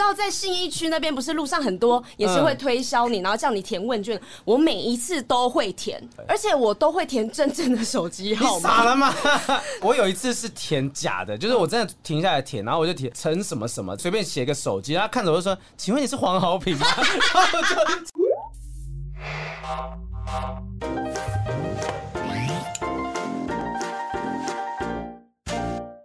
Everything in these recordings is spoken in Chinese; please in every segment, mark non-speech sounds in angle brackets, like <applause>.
知道在信义区那边不是路上很多也是会推销你，然后叫你填问卷，我每一次都会填，而且我都会填真正的手机号码。傻了吗？<laughs> 我有一次是填假的，就是我真的停下来填，然后我就填陈什么什么，随便写个手机，然后看着我就说：“请问你是黄豪平吗？” <laughs> 然后就。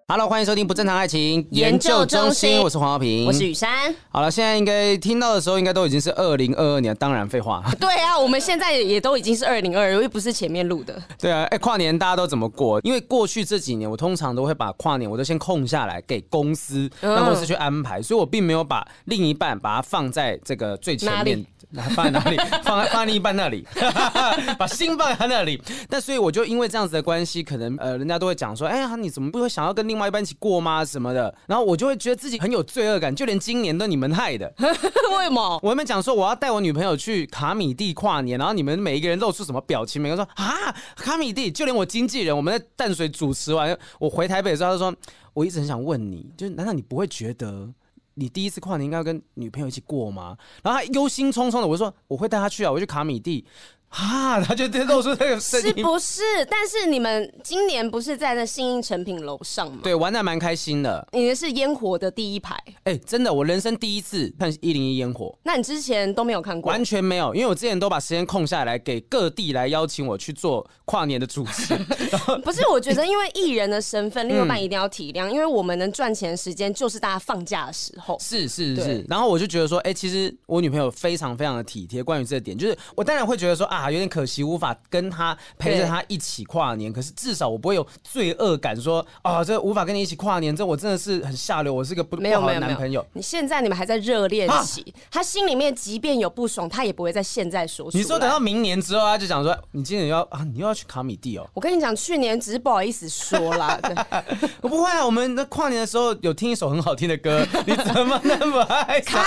Hello，欢迎收听不正常爱情研究中心，我是黄豪平，我是雨珊。好了，现在应该听到的时候，应该都已经是二零二二年，当然废话。<laughs> 对啊，我们现在也都已经是二零二二，又不是前面录的。对啊，哎，跨年大家都怎么过？因为过去这几年，我通常都会把跨年我都先空下来给公司，让公司去安排，所以我并没有把另一半把它放在这个最前面。放在哪里？<laughs> 放在放在另一半那里，<laughs> 把心放在他那里。但所以我就因为这样子的关系，可能呃，人家都会讲说，哎呀，你怎么不会想要跟另外一半一起过吗？什么的。然后我就会觉得自己很有罪恶感，就连今年都你们害的。<laughs> 为什么？我们讲说我要带我女朋友去卡米蒂跨年，然后你们每一个人露出什么表情？每个人说啊，卡米蒂，就连我经纪人，我们在淡水主持完，我回台北的时候，他说，我一直很想问你，就是难道你不会觉得？你第一次跨年应该要跟女朋友一起过吗？然后他忧心忡忡的，我就说我会带他去啊，我去卡米蒂。啊，他就露出这个声音，是不是？但是你们今年不是在那信义诚品楼上吗？对，玩的蛮开心的。你的是烟火的第一排，哎、欸，真的，我人生第一次看一零一烟火。那你之前都没有看过？完全没有，因为我之前都把时间空下来给各地来邀请我去做跨年的主持。<laughs> <laughs> 不是，我觉得因为艺人的身份，另外一半一定要体谅，嗯、因为我们能赚钱的时间就是大家放假的时候。是是是，是。然后我就觉得说，哎、欸，其实我女朋友非常非常的体贴。关于这点，就是我当然会觉得说啊，有点可惜，无法。跟他陪着他一起跨年，可是至少我不会有罪恶感，说啊，这无法跟你一起跨年，这我真的是很下流，我是个不不好的男朋友。你现在你们还在热恋期，他心里面即便有不爽，他也不会在现在说出。你说等到明年之后，他就讲说，你今年要啊，你又要去卡米蒂哦。我跟你讲，去年只是不好意思说啦。我 <laughs> <laughs> 不会啊，我们的跨年的时候有听一首很好听的歌，<laughs> 你怎么那么爱卡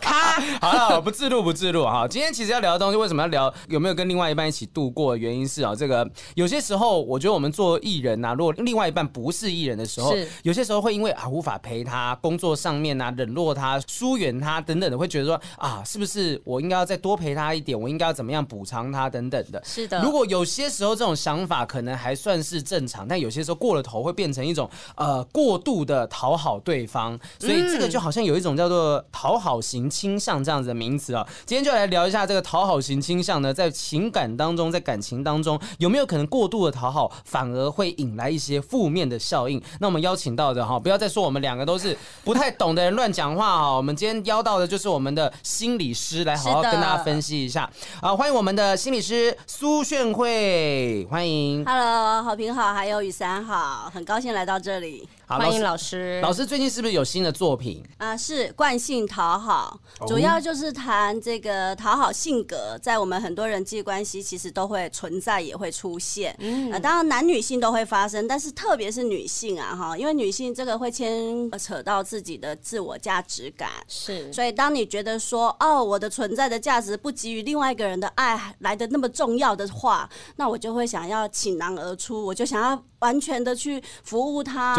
卡？好了，不自录不自录哈。今天其实要聊的东西，为什么要聊？有没有跟另外一半一起度过？原因是啊，这个有些时候，我觉得我们做艺人呐，如果另外一半不是艺人的时候，有些时候会因为啊无法陪他，工作上面啊冷落他、疏远他等等的，会觉得说啊，是不是我应该要再多陪他一点？我应该要怎么样补偿他等等的。是的，如果有些时候这种想法可能还算是正常，但有些时候过了头会变成一种呃过度的讨好对方，所以这个就好像有一种叫做讨好型倾向这样子的名词啊。今天就来聊一下这个讨好型倾向呢，在情感当中，在感情当中有没有可能过度的讨好，反而会引来一些负面的效应？那我们邀请到的哈，不要再说我们两个都是不太懂的人乱讲话哈。我们今天邀到的就是我们的心理师，来好好跟大家分析一下。啊，欢迎我们的心理师苏炫慧，欢迎。Hello，好平好，还有雨伞好，很高兴来到这里。好，欢迎老师。老师最近是不是有新的作品啊？是惯性讨好，主要就是谈这个讨好性格，在我们很多人际关系其实都会存在，也会出现。嗯，当然男女性都会发生，但是特别是女性啊，哈，因为女性这个会牵扯到自己的自我价值感。是，所以当你觉得说，哦，我的存在的价值不及于另外一个人的爱来的那么重要的话，那我就会想要倾囊而出，我就想要完全的去服务他。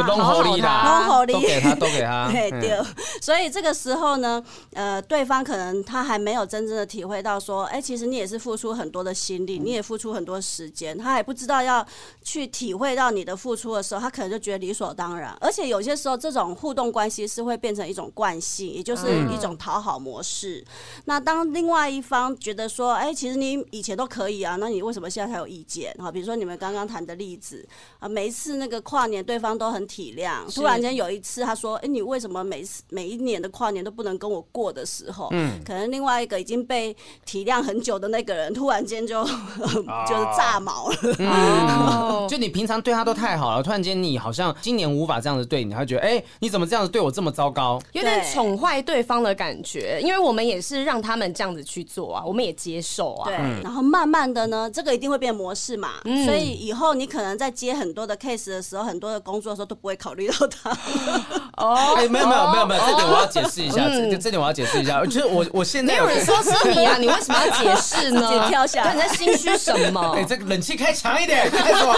都给他，都给他。<laughs> 对对，所以这个时候呢，呃，对方可能他还没有真正的体会到说，哎，其实你也是付出很多的心力，你也付出很多时间，他还不知道要去体会到你的付出的时候，他可能就觉得理所当然。而且有些时候，这种互动关系是会变成一种惯性，也就是一种讨好模式。那当另外一方觉得说，哎，其实你以前都可以啊，那你为什么现在才有意见？哈，比如说你们刚刚谈的例子啊，每一次那个跨年，对方都很体谅。突然间有一次，他说：“哎、欸，你为什么每次每一年的跨年都不能跟我过的时候，嗯，可能另外一个已经被体谅很久的那个人，突然间就、<laughs> 啊、就是炸毛了。嗯、<laughs> 就你平常对他都太好了，突然间你好像今年无法这样子对你，他觉得哎、欸，你怎么这样子对我这么糟糕？有点宠坏对方的感觉。因为我们也是让他们这样子去做啊，我们也接受啊。对，然后慢慢的呢，这个一定会变模式嘛。嗯、所以以后你可能在接很多的 case 的时候，很多的工作的时候都不会考虑。到他 <laughs> 哦，哎，没有没有没有没有，这点我要解释一下，这这点我要解释一下，就是我我现在没有人说是你啊，你为什么要解释呢？<laughs> 你跳下来，你在心虚什么？<laughs> 哎，这个冷气开强一点，开什么？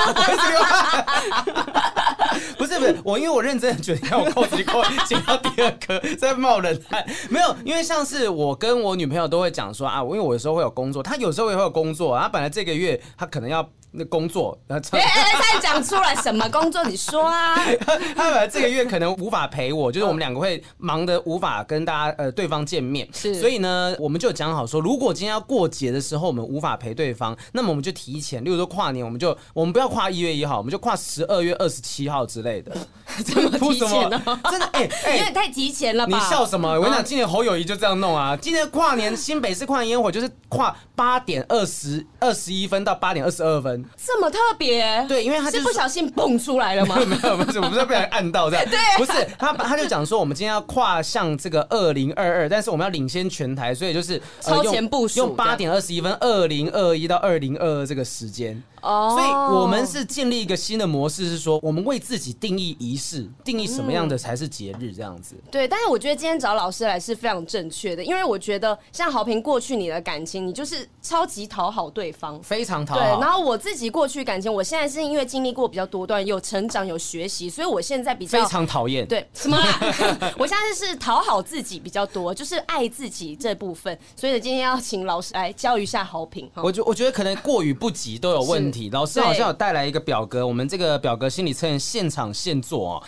不是不是，我因为我认真的觉得，你看我扣子一扣剪到第二颗，在冒冷汗。没有，因为像是我跟我女朋友都会讲说啊，因为我有时候会有工作，她有时候也会有工作，她本来这个月她可能要。那工作，哎哎 <laughs> 哎，再讲出来什么工作？你说啊？<laughs> 他本来这个月可能无法陪我，就是我们两个会忙的无法跟大家呃对方见面，是，所以呢，我们就讲好说，如果今天要过节的时候我们无法陪对方，那么我们就提前，例如说跨年，我们就我们不要跨一月一号，我们就跨十二月二十七号之类的。<laughs> 这么提前呢？真的哎哎，因为太提前了吧？你笑什么？我跟你讲，今年侯友谊就这样弄啊！今年跨年新北市跨年烟火就是跨八点二十二十一分到八点二十二分，这么特别。对，因为他是不小心蹦出来了吗？<laughs> 没有，不是，我不是被人按到这样。<laughs> 对，不是他，他就讲说，我们今天要跨向这个二零二二，但是我们要领先全台，所以就是超前部署，用八点二十一分，二零二一到二零二二这个时间。哦，所以我们是建立一个新的模式，是说我们为自己定义仪式，定义什么样的才是节日这样子。对，但是我觉得今天找老师来是非常正确的，因为我觉得像好评过去你的感情，你就是超级讨好对方，非常讨好。对，然后我自己过去感情，我现在是因为经历过比较多段，有成长有学习，所以我现在比较非常讨厌。对，什么？<laughs> 我现在是讨好自己比较多，就是爱自己这部分。所以今天要请老师来教一下好评。我觉我觉得可能过与不及都有问题，老师好像有带来一个表格，我们这个表格心理测验现场现做哦。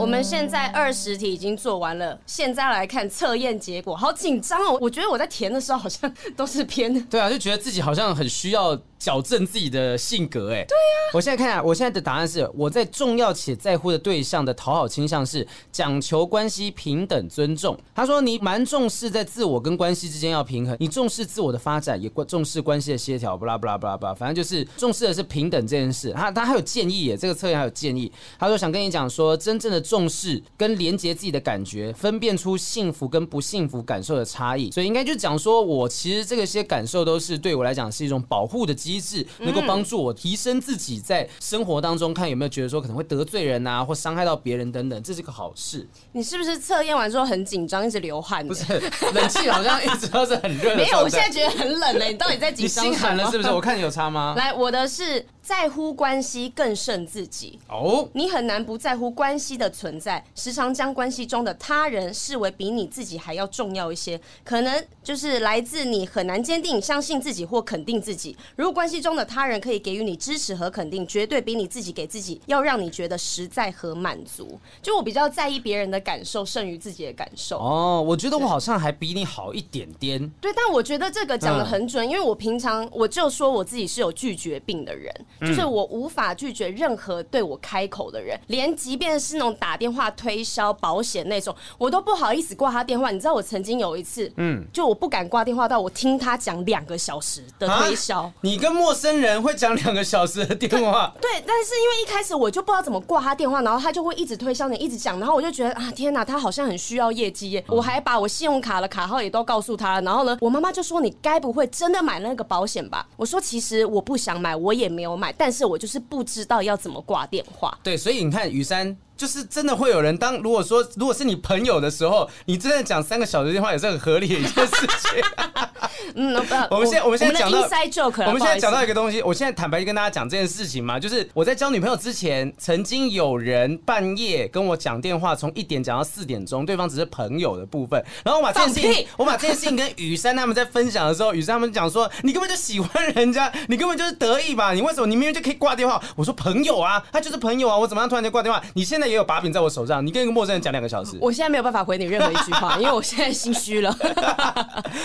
我们现在二十题已经做完了，现在来看测验结果，好紧张哦！我觉得我在填的时候好像 <laughs> 都是偏，对啊，就觉得自己好像很需要。矫正自己的性格，哎，对呀。我现在看下，我现在的答案是我在重要且在乎的对象的讨好倾向是讲求关系平等尊重。他说你蛮重视在自我跟关系之间要平衡，你重视自我的发展，也重视关系的协调，不啦不啦不啦不啦，反正就是重视的是平等这件事。他他还有建议耶，这个测验还有建议。他说想跟你讲说，真正的重视跟连接自己的感觉，分辨出幸福跟不幸福感受的差异。所以应该就讲说我其实这个些感受都是对我来讲是一种保护的机制能够帮助我提升自己在生活当中，看有没有觉得说可能会得罪人啊，或伤害到别人等等，这是个好事。你是不是测验完之后很紧张，一直流汗？不是，冷气好像一直都是很热。没有，我现在觉得很冷呢。你到底在紧张？你心寒了是不是？我看你有差吗？来，我的是。在乎关系更胜自己哦，你很难不在乎关系的存在，时常将关系中的他人视为比你自己还要重要一些，可能就是来自你很难坚定相信自己或肯定自己。如果关系中的他人可以给予你支持和肯定，绝对比你自己给自己要让你觉得实在和满足。就我比较在意别人的感受胜于自己的感受哦，我觉得我好像还比你好一点点。对，但我觉得这个讲的很准，因为我平常我就说我自己是有拒绝病的人。就是我无法拒绝任何对我开口的人，连即便是那种打电话推销保险那种，我都不好意思挂他电话。你知道我曾经有一次，嗯，就我不敢挂电话到我听他讲两个小时的推销。你跟陌生人会讲两个小时的电话？对，但是因为一开始我就不知道怎么挂他电话，然后他就会一直推销你，一直讲，然后我就觉得啊，天哪，他好像很需要业绩耶。我还把我信用卡的卡号也都告诉他了，然后呢，我妈妈就说，你该不会真的买那个保险吧？我说其实我不想买，我也没有买。但是我就是不知道要怎么挂电话。对，所以你看，雨山。就是真的会有人当如果说如果是你朋友的时候，你真的讲三个小时电话也是很合理的一件事情。<laughs> 嗯，我们现在我们现在讲到我们现在讲到一个东西，我现在坦白跟大家讲这件事情嘛，就是我在交女朋友之前，曾经有人半夜跟我讲电话，从一点讲到四点钟，对方只是朋友的部分，然后我把这件事情，我把这件事情跟雨珊他们在分享的时候，雨珊他们讲说，你根本就喜欢人家，你根本就是得意吧？你为什么你明明就可以挂电话？我说朋友啊，他就是朋友啊，我怎么样突然间挂电话？你现在。也有把柄在我手上，你跟一个陌生人讲两个小时，我现在没有办法回你任何一句话，因为我现在心虚了。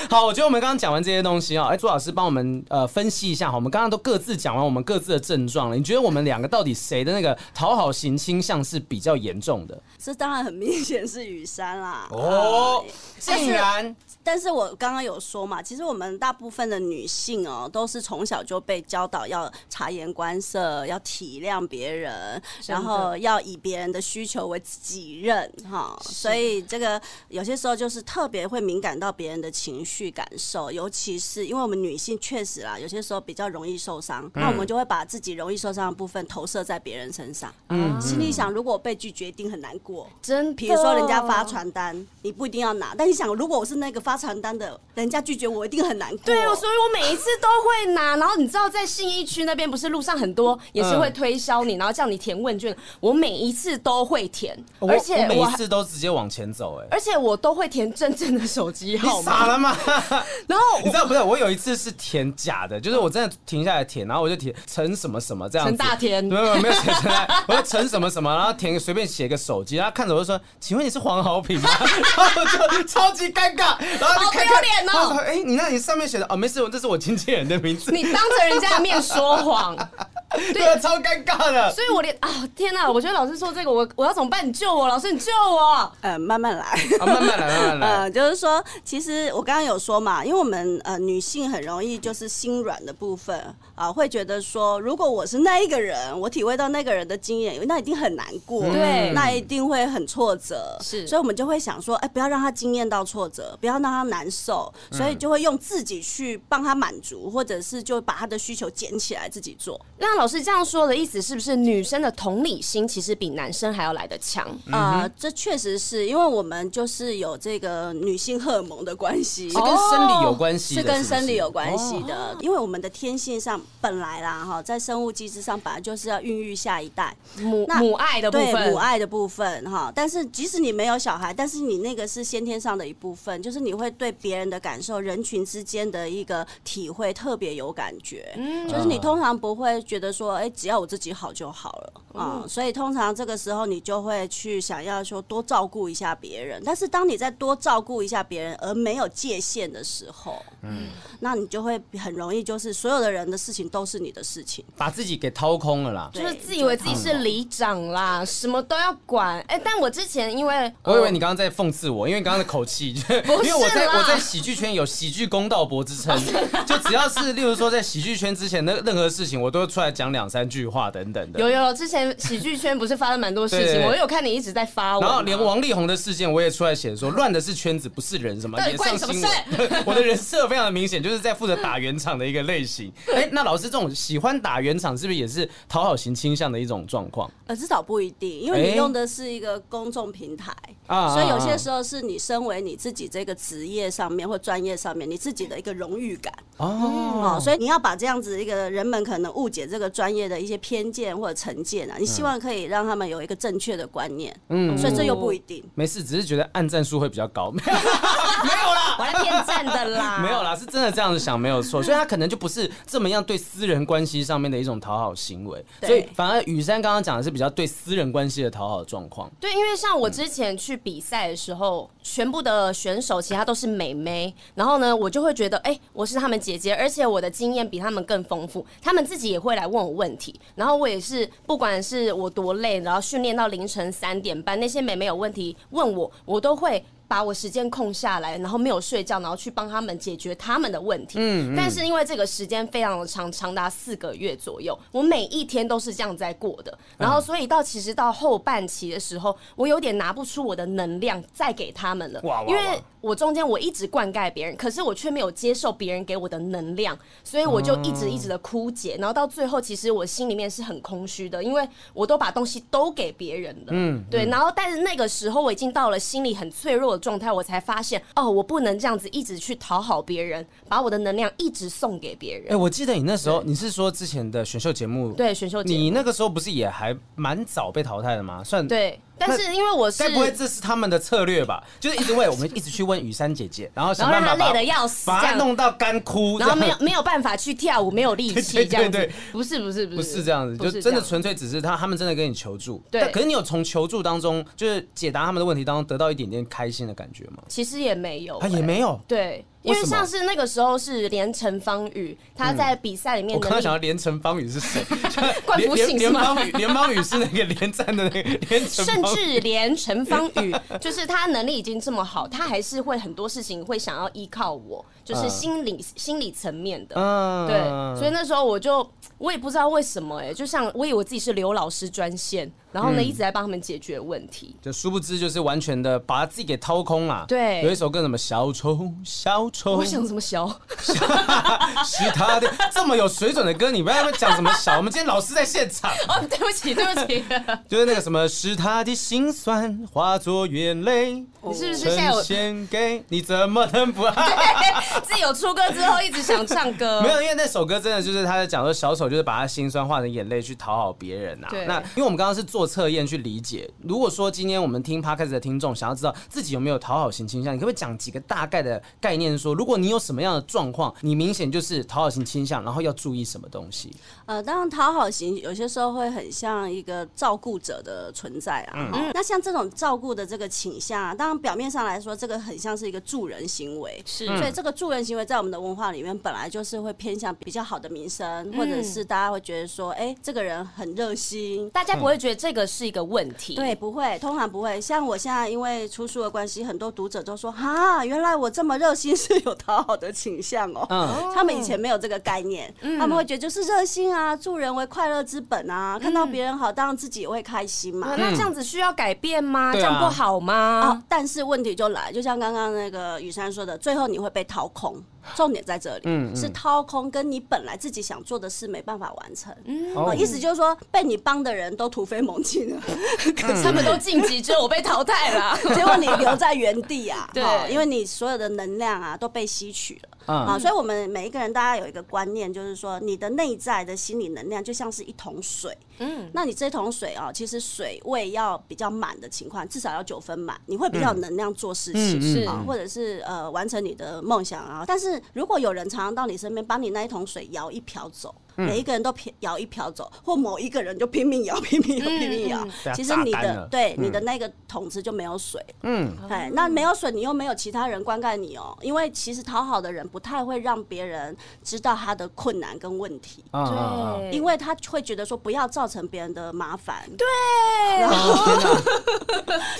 好，我觉得我们刚刚讲完这些东西啊，哎，朱老师帮我们呃分析一下，好，我们刚刚都各自讲完我们各自的症状了，你觉得我们两个到底谁的那个讨好型倾向是比较严重的？这当然很明显是雨山啦。哦，竟然。但是我刚刚有说嘛，其实我们大部分的女性哦，都是从小就被教导要察言观色，要体谅别人，然后要以别人的需求为己任哈。所以这个有些时候就是特别会敏感到别人的情绪感受，尤其是因为我们女性确实啦，有些时候比较容易受伤，嗯、那我们就会把自己容易受伤的部分投射在别人身上。嗯，心里想，如果被拒绝，一定很难过。真，比如说人家发传单，你不一定要拿，但你想，如果我是那个发传单的，人家拒绝我，一定很难过。对哦，所以我每一次都会拿。然后你知道，在信义区那边不是路上很多也是会推销你，然后叫你填问卷，我每一次都会填，而且我每一次都直接往前走，哎，而且我都会填真正的手机号码。傻了吗？<laughs> 然后你知道不是？我有一次是填假的，就是我真的停下来填，然后我就填陈什么什么这样子。陈大田，没有没有没有写出来，我说陈什么什么，然后填随便写个手机，然后看着我就说，请问你是黄豪平吗？<laughs> 然后就超级尴尬，然后就看看好丢脸哦。哎、欸，你那你上面写的哦，没事，我这是我经纪人的名字。<laughs> 你当着人家的面说谎。<laughs> 对啊，超尴尬的。所以我连啊，天哪！我觉得老师说这个，我我要怎么办？你救我，老师，你救我。呃，慢慢来，啊、慢慢来，<laughs> 慢慢来。呃，就是说，其实我刚刚有说嘛，因为我们呃女性很容易就是心软的部分啊、呃，会觉得说，如果我是那一个人，我体会到那个人的经验，那一定很难过，对、嗯，那一定会很挫折。是，所以我们就会想说，哎、欸，不要让他经验到挫折，不要让他难受，所以就会用自己去帮他满足，或者是就把他的需求捡起来自己做。那老师这样说的意思是不是女生的同理心其实比男生还要来得强？啊、呃，这确实是因为我们就是有这个女性荷尔蒙的关系，是跟生理有关系，是跟生理有关系的。因为我们的天性上本来啦哈，在生物机制上本来就是要孕育下一代，母母爱的部分，母爱的部分哈。但是即使你没有小孩，但是你那个是先天上的一部分，就是你会对别人的感受、人群之间的一个体会特别有感觉。嗯，就是你通常不会觉得说，哎。只要我自己好就好了啊、嗯，所以通常这个时候你就会去想要说多照顾一下别人，但是当你在多照顾一下别人而没有界限的时候，嗯，那你就会很容易就是所有的人的事情都是你的事情，把自己给掏空了啦，就是自以为自己是里长啦，什么都要管。哎、欸，但我之前因为我以为你刚刚在讽刺我，因为刚刚的口气，<laughs> 因为我在我在喜剧圈有喜剧公道伯之称，就只要是例如说在喜剧圈之前的任何事情，我都会出来讲两三。句话等等的，有有，之前喜剧圈不是发生蛮多事情，我有看你一直在发，然后连王力宏的事件我也出来写说，乱的是圈子，不是人，什么也上新闻。<laughs> 我的人设非常的明显，就是在负责打圆场的一个类型。<laughs> 哎、欸，那老师这种喜欢打圆场，是不是也是讨好型倾向的一种状况？呃，至少不一定，因为你用的是一个公众平台，欸、所以有些时候是你身为你自己这个职业上面或专业上面你自己的一个荣誉感。哦，所以你要把这样子一个人们可能误解这个专业的一些偏见或者成见啊，你希望可以让他们有一个正确的观念，嗯，所以这又不一定。没事，只是觉得按赞数会比较高，<laughs> 没有啦，我来骗赞的啦，<laughs> 没有啦，是真的这样子想没有错，<laughs> 所以他可能就不是这么样对私人关系上面的一种讨好行为，所以反而雨珊刚刚讲的是比较对私人关系的讨好状况。对，因为像我之前去比赛的时候，全部的选手其他都是美眉，然后呢，我就会觉得，哎，我是他们姐姐姐，而且我的经验比他们更丰富，他们自己也会来问我问题。然后我也是，不管是我多累，然后训练到凌晨三点半，那些美眉有问题问我，我都会。把我时间空下来，然后没有睡觉，然后去帮他们解决他们的问题。嗯，嗯，但是因为这个时间非常的长，长达四个月左右，我每一天都是这样在过的。然后，所以到其实到后半期的时候，我有点拿不出我的能量再给他们了。哇，哇，哇，因为我中间我一直灌溉别人，可是我却没有接受别人给我的能量，所以我就一直一直的枯竭。然后到最后，其实我心里面是很空虚的，因为我都把东西都给别人了。嗯，对。然后，但是那个时候我已经到了心里很脆弱的状态，我才发现哦，我不能这样子一直去讨好别人，把我的能量一直送给别人。哎、欸，我记得你那时候，你是说之前的选秀节目？对，选秀节目，你那个时候不是也还蛮早被淘汰的吗？算对。但是因为我是该不会这是他们的策略吧？就是一直为我们，一直去问雨珊姐姐，然后想办法让她累得要死，把她弄到干枯，然后没有没有办法去跳舞，没有力气 <laughs> 这样子。对对对，不是不是不是不是这样子，就真的纯粹只是他他们真的跟你求助。对，可是你有从求助当中，就是解答他们的问题当中得到一点点开心的感觉吗？其实也没有，他也没有。对。因为像是那个时候是连陈芳宇，他在比赛里面、嗯，我刚刚想到连陈芳宇是谁？<laughs> 冠夫姓是吗？连方宇是那个连战的那个连，甚至连陈芳宇，就是他能力已经这么好，他还是会很多事情会想要依靠我。就是心理、嗯、心理层面的。嗯，对，所以那时候我就我也不知道为什么哎、欸，就像我以为我自己是刘老师专线。然后呢，一直在帮他们解决问题，就殊不知就是完全的把自己给掏空了。对，有一首歌什么小丑小丑，我想什么小，<laughs> 是他的这么有水准的歌，你不要讲什么小。我们今天老师在现场。哦，对不起，对不起。<laughs> 就是那个什么，是他的心酸化作眼泪，你是不是现在有献给你？怎么能不爱？<laughs> 对，自己有出歌之后一直想唱歌。<laughs> 没有，因为那首歌真的就是他在讲说小丑就是把他心酸化成眼泪去讨好别人呐。那因为我们刚刚是做。测验去理解。如果说今天我们听 Podcast 的听众想要知道自己有没有讨好型倾向，你可不可以讲几个大概的概念？说如果你有什么样的状况，你明显就是讨好型倾向，然后要注意什么东西？呃，当然讨好型有些时候会很像一个照顾者的存在啊。嗯。那像这种照顾的这个倾向啊，当然表面上来说，这个很像是一个助人行为。是。所以这个助人行为在我们的文化里面本来就是会偏向比较好的名声，或者是大家会觉得说，哎、欸，这个人很热心，大家不会觉得这个是一个问题。对，不会，通常不会。像我现在因为出书的关系，很多读者都说：“哈，原来我这么热心 <laughs> 是有讨好的倾向哦。”嗯，他们以前没有这个概念，嗯、他们会觉得就是热心啊，助人为快乐之本啊，嗯、看到别人好，当然自己也会开心嘛。嗯、那这样子需要改变吗？嗯、这样不好吗？啊、但是问题就来，就像刚刚那个雨珊说的，最后你会被掏空。重点在这里，嗯嗯、是掏空，跟你本来自己想做的事没办法完成。嗯，哦、意思就是说，被你帮的人都突飞猛进了，<laughs> 可是他们都晋级，只有我被淘汰了，<laughs> 结果你留在原地啊。<laughs> 对，因为你所有的能量啊都被吸取了。啊，所以我们每一个人，大家有一个观念，就是说，你的内在的心理能量就像是一桶水。嗯，那你这桶水啊，其实水位要比较满的情况，至少要九分满，你会比较有能量做事情，是啊，或者是呃完成你的梦想啊。但是如果有人常常到你身边，把你那一桶水舀一瓢走。每一个人都摇一瓢走，或某一个人就拼命摇、拼命摇、拼命摇。其实你的对你的那个桶子就没有水。嗯，哎，那没有水，你又没有其他人灌溉你哦。因为其实讨好的人不太会让别人知道他的困难跟问题。对，因为他会觉得说不要造成别人的麻烦。对，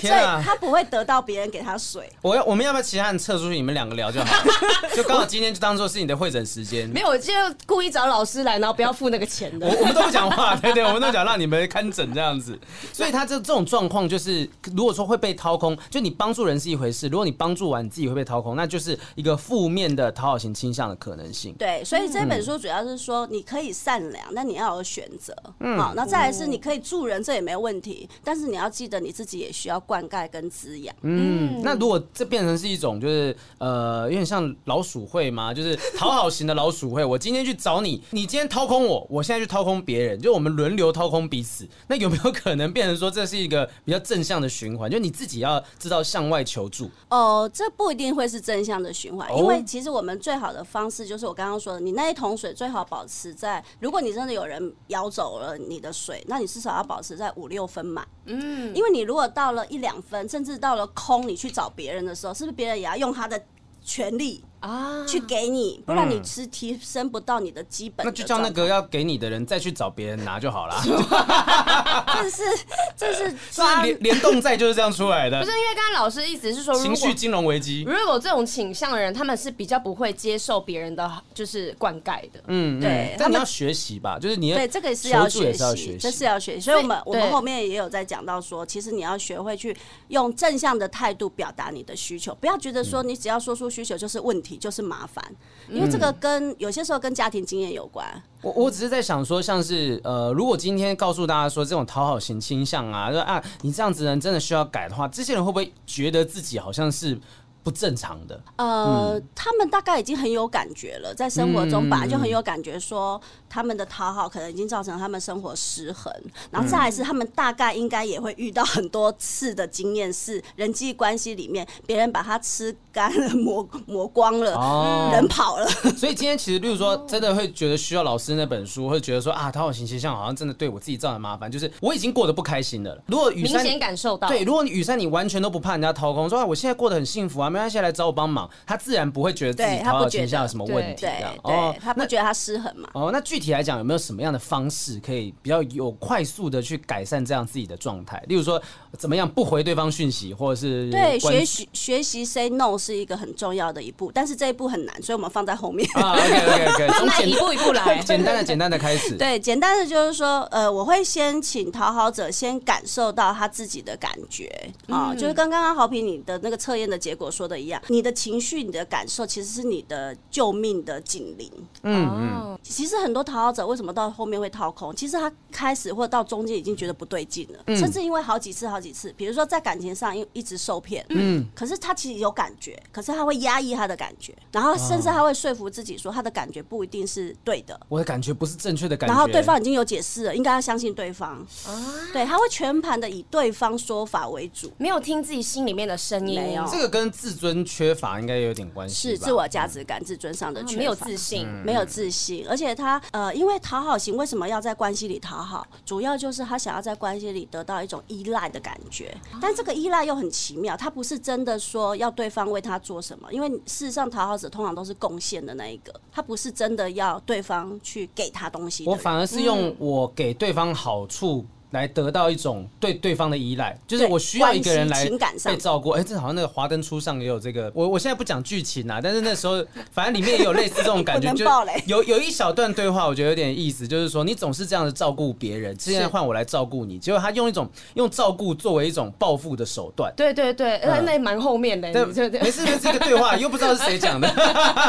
<laughs> 所以他不会得到别人给他水。我要我们要不要其他人撤出去，你们两个聊就好？<laughs> 就刚好今天就当做是你的会诊时间。没有，我今天故意找老师来。然后不要付那个钱的，我我们都不讲话，对对，我们都讲让你们看诊这样子。所以他这这种状况就是，如果说会被掏空，就你帮助人是一回事，如果你帮助完你自己会被掏空，那就是一个负面的讨好型倾向的可能性。对，所以这本书主要是说，你可以善良，但你要有选择。嗯，好，那再来是你可以助人，这也没有问题，但是你要记得你自己也需要灌溉跟滋养。嗯，那如果这变成是一种就是呃，有点像老鼠会吗？就是讨好型的老鼠会，我今天去找你，你今天。掏空我，我现在去掏空别人，就我们轮流掏空彼此。那有没有可能变成说这是一个比较正向的循环？就你自己要知道向外求助。哦，这不一定会是正向的循环，因为其实我们最好的方式就是我刚刚说的，你那一桶水最好保持在，如果你真的有人舀走了你的水，那你至少要保持在五六分满。嗯，因为你如果到了一两分，甚至到了空，你去找别人的时候，是不是别人也要用他的权力？啊，去给你，不然你是提升不到你的基本的。那就叫那个要给你的人再去找别人拿就好了。<laughs> 这是这是是联联动债就是这样出来的。不是因为刚刚老师意思是说，情绪金融危机。如果这种倾向的人，他们是比较不会接受别人的就是灌溉的。嗯，对。但你要学习吧，就是你要对这个是要学习，这是要学习。所以我们我们后面也有在讲到说，其实你要学会去用正向的态度表达你的需求，不要觉得说你只要说出需求就是问题。就是麻烦，因为这个跟有些时候跟家庭经验有关。我我只是在想说，像是呃，如果今天告诉大家说这种讨好型倾向啊，说啊，你这样子人真的需要改的话，这些人会不会觉得自己好像是？不正常的，呃，嗯、他们大概已经很有感觉了，在生活中本来就很有感觉，说他们的讨好可能已经造成他们生活失衡，然后再来是他们大概应该也会遇到很多次的经验，是人际关系里面别人把他吃干了、<laughs> 磨磨光了，哦、人跑了。所以今天其实，例如说，真的会觉得需要老师那本书，会觉得说啊，讨好型形象好像真的对我自己造成麻烦，就是我已经过得不开心的了。如果雨山明显感受到，对，如果你雨山你完全都不怕人家掏空，说啊，我现在过得很幸福啊。没关系，来找我帮忙，他自然不会觉得自己讨好倾向有什么问题。对，哦，他不觉得他失衡嘛？哦，那具体来讲，有没有什么样的方式可以比较有快速的去改善这样自己的状态？例如说，怎么样不回对方讯息，或者是对学习学习 say no 是一个很重要的一步，但是这一步很难，所以我们放在后面。啊，OK OK OK，<laughs> 从简一步一步来，<laughs> 简单的简单的开始。<laughs> 对，简单的就是说，呃，我会先请讨好者先感受到他自己的感觉啊，嗯、就是刚刚刚豪平你的那个测验的结果说的一样，你的情绪、你的感受其实是你的救命的警铃。嗯嗯，其实很多讨好者为什么到后面会掏空？其实他开始或到中间已经觉得不对劲了，嗯、甚至因为好几次、好几次，比如说在感情上因一直受骗，嗯，可是他其实有感觉，可是他会压抑他的感觉，然后甚至他会说服自己说他的感觉不一定是对的，我的感觉不是正确的感觉，然后对方已经有解释了，应该要相信对方。啊，对，他会全盘的以对方说法为主，没有听自己心里面的声音。没有，这个跟自尊缺乏应该有点关系，是自我价值感、自尊上的缺乏，没有自信，没有自信，而且他呃，因为讨好型为什么要在关系里讨好？主要就是他想要在关系里得到一种依赖的感觉，但这个依赖又很奇妙，他不是真的说要对方为他做什么，因为事实上讨好者通常都是贡献的那一个，他不是真的要对方去给他东西，我反而是用我给对方好处。来得到一种对对方的依赖，就是我需要一个人来被照顾。哎、欸，这好像那个《华灯初上》也有这个。我我现在不讲剧情啊，但是那时候 <laughs> 反正里面也有类似这种感觉，<laughs> 就有有一小段对话，我觉得有点意思，就是说你总是这样的照顾别人，现在换我来照顾你，结果他用一种用照顾作为一种报复的手段。对对对，那那蛮后面的，对对对，没事，没事，这个对话又不知道是谁讲的，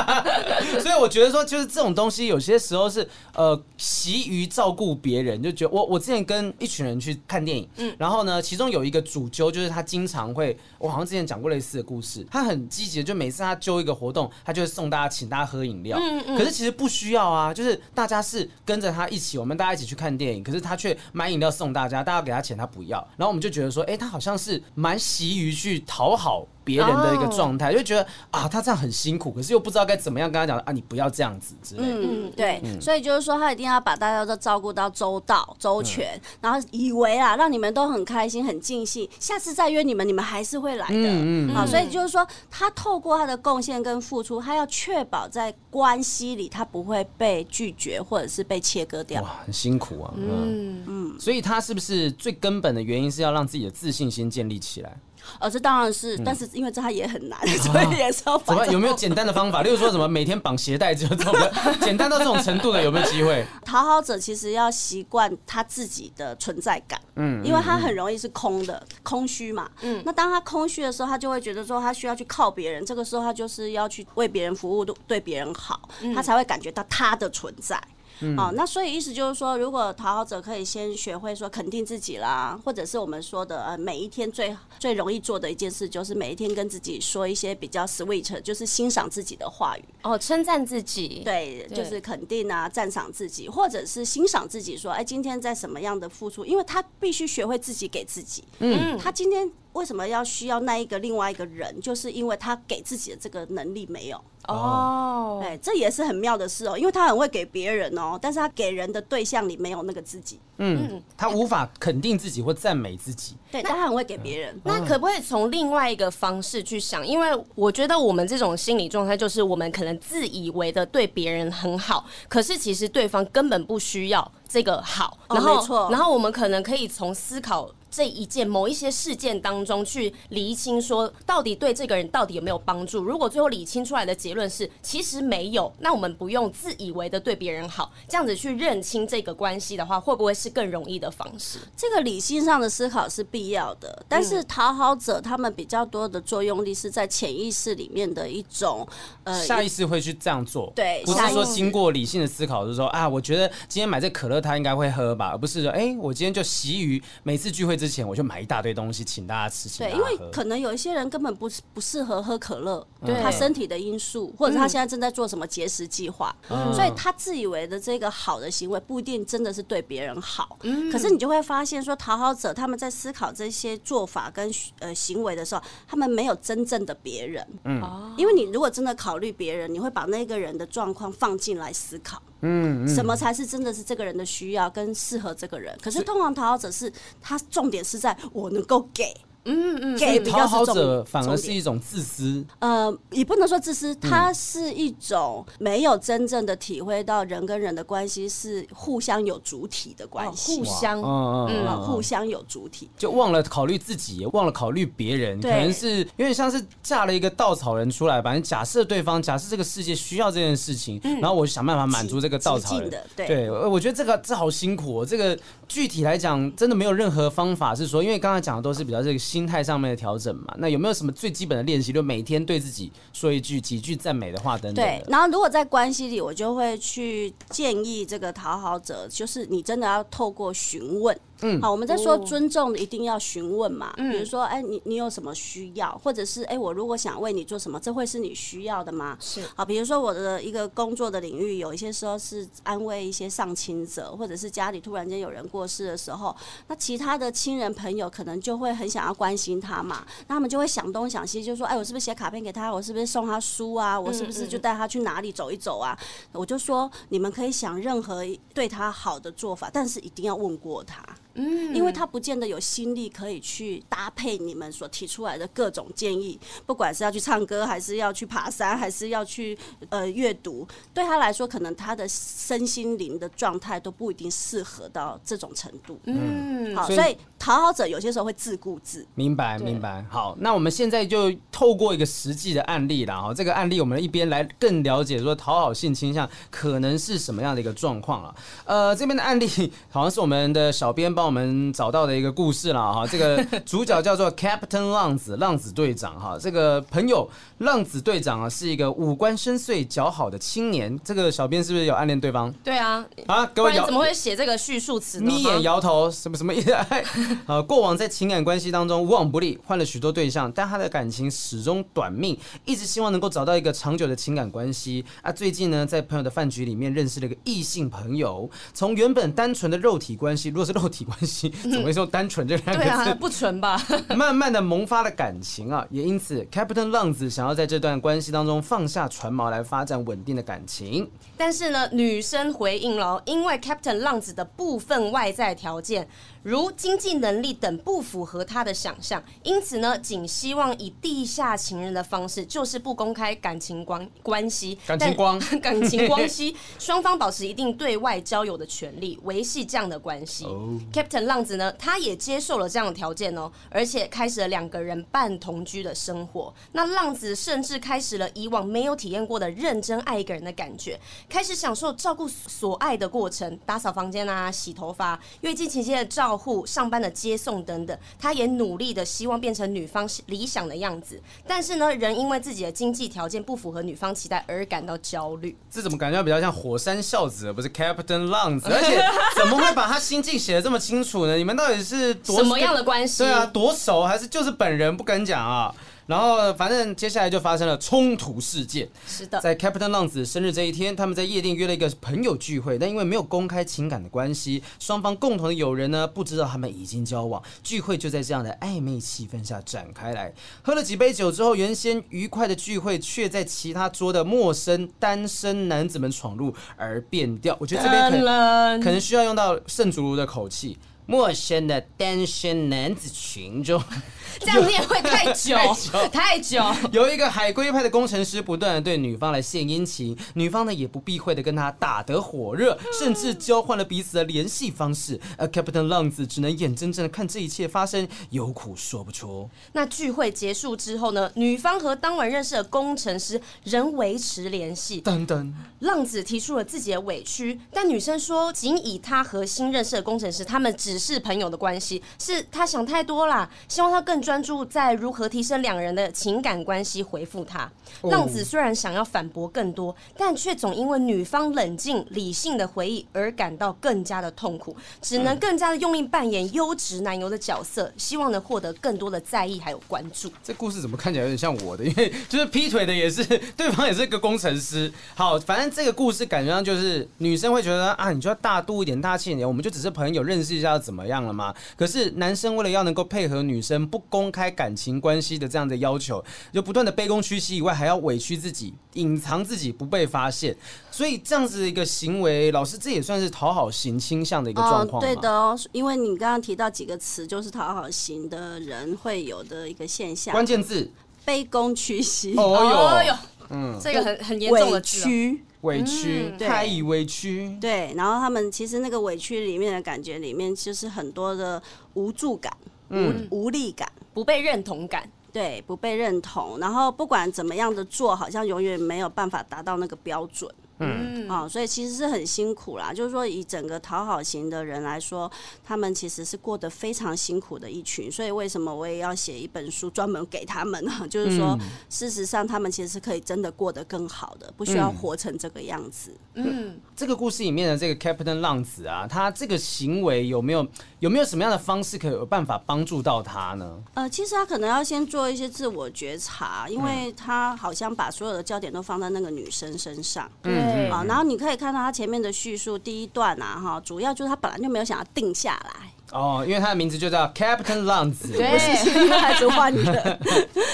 <laughs> 所以我觉得说，就是这种东西有些时候是呃习于照顾别人，就觉得我我之前跟一。群人去看电影，嗯，然后呢，其中有一个主揪，就是他经常会，我好像之前讲过类似的故事，他很积极，就每次他揪一个活动，他就会送大家，请大家喝饮料，嗯嗯，可是其实不需要啊，就是大家是跟着他一起，我们大家一起去看电影，可是他却买饮料送大家，大家给他钱他不要，然后我们就觉得说，哎，他好像是蛮习于去讨好。别人的一个状态，就觉得啊，他这样很辛苦，可是又不知道该怎么样跟他讲啊，你不要这样子之类的。嗯，对，嗯、所以就是说，他一定要把大家都照顾到周到、周全，嗯、然后以为啊，让你们都很开心、很尽兴，下次再约你们，你们还是会来的。嗯嗯。好，所以就是说，他透过他的贡献跟付出，他要确保在关系里他不会被拒绝或者是被切割掉。哇，很辛苦啊。嗯嗯。所以他是不是最根本的原因是要让自己的自信心建立起来？呃，这当然是，但是因为这他也很难，嗯、<laughs> 所以也是要怎么有没有简单的方法？<laughs> 例如说什么每天绑鞋带这种的，<laughs> 简单到这种程度的有没有机会？讨好者其实要习惯他自己的存在感，嗯，因为他很容易是空的，空虚嘛，嗯，那当他空虚的时候，他就会觉得说他需要去靠别人，这个时候他就是要去为别人服务，对别人好，他才会感觉到他的存在。嗯、哦，那所以意思就是说，如果讨好者可以先学会说肯定自己啦，或者是我们说的呃，每一天最最容易做的一件事，就是每一天跟自己说一些比较 sweet，就是欣赏自己的话语。哦，称赞自己，对，对。就是肯定啊，赞赏自己，或者是欣赏自己说，说哎，今天在什么样的付出，因为他必须学会自己给自己，嗯，他今天为什么要需要那一个另外一个人，就是因为他给自己的这个能力没有。哦，哎，这也是很妙的事哦，因为他很会给别人哦，但是他给人的对象里没有那个自己，嗯，他无法肯定自己或赞美自己，对，但他很会给别人。那可不可以从另外一个方式去想？因为我觉得我们这种心理状态，就是我们可能自以为的对别人很好，可是其实对方根本不需要这个好。然后，没错，然后我们可能可以从思考。这一件某一些事件当中去厘清，说到底对这个人到底有没有帮助？如果最后理清出来的结论是其实没有，那我们不用自以为的对别人好，这样子去认清这个关系的话，会不会是更容易的方式？这个理性上的思考是必要的，但是讨好者他们比较多的作用力是在潜意识里面的一种呃下意识会去这样做，对，不是说经过理性的思考，就是说啊，我觉得今天买这可乐他应该会喝吧，而不是说哎，我今天就习于每次聚会之前我就买一大堆东西请大家吃，对，因为可能有一些人根本不不适合喝可乐，对他身体的因素，或者他现在正在做什么节食计划，嗯、所以他自以为的这个好的行为不一定真的是对别人好。嗯、可是你就会发现说，讨好者他们在思考这些做法跟呃行为的时候，他们没有真正的别人。嗯，因为你如果真的考虑别人，你会把那个人的状况放进来思考。嗯，什么才是真的是这个人的需要跟适合这个人？可是通常讨好者是他重点是在我能够给，嗯嗯，给讨好者反而是一种自私。呃，也不能说自私，它是一种没有真正的体会到人跟人的关系是互相有主体的关系，互相，嗯嗯，互相有主体，就忘了考虑自己，也忘了考虑别人，可能是有点像是嫁了一个稻草人出来。反正假设对方，假设这个世界需要这件事情，然后我想办法满足这个稻草人。对，我觉得这个这好辛苦哦。这个具体来讲，真的没有任何方法是说，因为刚才讲的都是比较这个心态上面的调整嘛。那有没有什么最基本的练习，就每天对自己说一句几句赞美的话等等？对，然后如果在关系里，我就会去建议这个讨好者，就是你真的要透过询问。嗯，好，我们在说尊重，一定要询问嘛。嗯，比如说，哎、欸，你你有什么需要，或者是哎、欸，我如果想为你做什么，这会是你需要的吗？是。好，比如说我的一个工作的领域，有一些时候是安慰一些丧亲者，或者是家里突然间有人过世的时候，那其他的亲人朋友可能就会很想要关心他嘛，那他们就会想东想西，就说，哎、欸，我是不是写卡片给他？我是不是送他书啊？我是不是就带他去哪里走一走啊？嗯嗯，我就说，你们可以想任何对他好的做法，但是一定要问过他。嗯，因为他不见得有心力可以去搭配你们所提出来的各种建议，不管是要去唱歌，还是要去爬山，还是要去呃阅读，对他来说，可能他的身心灵的状态都不一定适合到这种程度。嗯，好，所以讨好者有些时候会自顾自。明白，明白。好，那我们现在就透过一个实际的案例啦。哈，这个案例我们一边来更了解说讨好性倾向可能是什么样的一个状况了。呃，这边的案例好像是我们的小编帮。我们找到的一个故事了哈，<laughs> 这个主角叫做 Captain 浪子，浪子队长哈。这个朋友浪子队长啊，是一个五官深邃、姣好的青年。这个小编是不是有暗恋对方？对啊，啊，各位怎么会写这个叙述词？眯眼摇头，什么什么意思？<laughs> 呃，过往在情感关系当中无往不利，换了许多对象，但他的感情始终短命，一直希望能够找到一个长久的情感关系啊。最近呢，在朋友的饭局里面认识了一个异性朋友，从原本单纯的肉体关系，如果是肉体关系。怎么会说单纯这两个字？对啊，不纯吧？<laughs> 慢慢的萌发了感情啊，也因此，Captain 浪子想要在这段关系当中放下船锚来发展稳定的感情。但是呢，女生回应了，因为 Captain 浪子的部分外在条件，如经济能力等不符合他的想象，因此呢，仅希望以地下情人的方式，就是不公开感情关关系，感情光，<laughs> 感情关系，<laughs> 双方保持一定对外交友的权利，维系这样的关系。Oh. Captain 浪子呢，他也接受了这样的条件哦，而且开始了两个人半同居的生活。那浪子甚至开始了以往没有体验过的认真爱一个人的感觉，开始享受照顾所爱的过程，打扫房间啊，洗头发，月经期间的照。户上班的接送等等，他也努力的希望变成女方理想的样子，但是呢，仍因为自己的经济条件不符合女方期待而感到焦虑。这怎么感觉比较像火山孝子，而不是 Captain 浪子？而且怎么会把他心境写得这么清楚呢？你们到底是多什么样的关系？对啊，多熟还是就是本人不敢讲啊？然后，反正接下来就发生了冲突事件。是的，在 Captain 浪子生日这一天，他们在夜店约了一个朋友聚会，但因为没有公开情感的关系，双方共同的友人呢不知道他们已经交往。聚会就在这样的暧昧气氛下展开来。喝了几杯酒之后，原先愉快的聚会却在其他桌的陌生单身男子们闯入而变调。我觉得这边可能可能需要用到圣主如的口气。陌生的单身男子群中，<laughs> 这样念会太久 <laughs> 太久。有一个海归派的工程师不断的对女方来献殷勤，女方呢也不避讳的跟他打得火热，甚至交换了彼此的联系方式。而 Captain 浪子只能眼睁睁的看这一切发生，有苦说不出。那聚会结束之后呢？女方和当晚认识的工程师仍维持联系。等等，浪子提出了自己的委屈，但女生说，仅以他和新认识的工程师，他们只。只是朋友的关系，是他想太多啦。希望他更专注在如何提升两人的情感关系。回复他，浪子虽然想要反驳更多，但却总因为女方冷静理性的回忆而感到更加的痛苦，只能更加的用力扮演优质男友的角色，希望能获得更多的在意还有关注。这故事怎么看起来有点像我的？因为就是劈腿的也是对方，也是个工程师。好，反正这个故事感觉上就是女生会觉得啊，你就要大度一点、大气一点，我们就只是朋友，认识一下。怎么样了吗？可是男生为了要能够配合女生不公开感情关系的这样的要求，就不断的卑躬屈膝以外，还要委屈自己，隐藏自己不被发现。所以这样子的一个行为，老师这也算是讨好型倾向的一个状况？哦，对的哦，因为你刚刚提到几个词，就是讨好型的人会有的一个现象。关键字：卑躬屈膝。哦哟，嗯，这个很很严重的委屈。委屈，太以委屈。对，然后他们其实那个委屈里面的感觉里面，就是很多的无助感、嗯、无无力感、不被认同感。对，不被认同，然后不管怎么样的做，好像永远没有办法达到那个标准。嗯，啊、哦，所以其实是很辛苦啦。就是说，以整个讨好型的人来说，他们其实是过得非常辛苦的一群。所以为什么我也要写一本书专门给他们呢？<laughs> 就是说，事实上他们其实是可以真的过得更好的，不需要活成这个样子。嗯，嗯，这个故事里面的这个 Captain 浪子啊，他这个行为有没有有没有什么样的方式可以有办法帮助到他呢？呃，其实他可能要先做一些自我觉察，因为他好像把所有的焦点都放在那个女生身上。嗯。好，然后你可以看到他前面的叙述，第一段啊，哈，主要就是他本来就没有想要定下来。哦，因为他的名字就叫 Captain 浪子，<laughs> 对，不是，是他一直换的，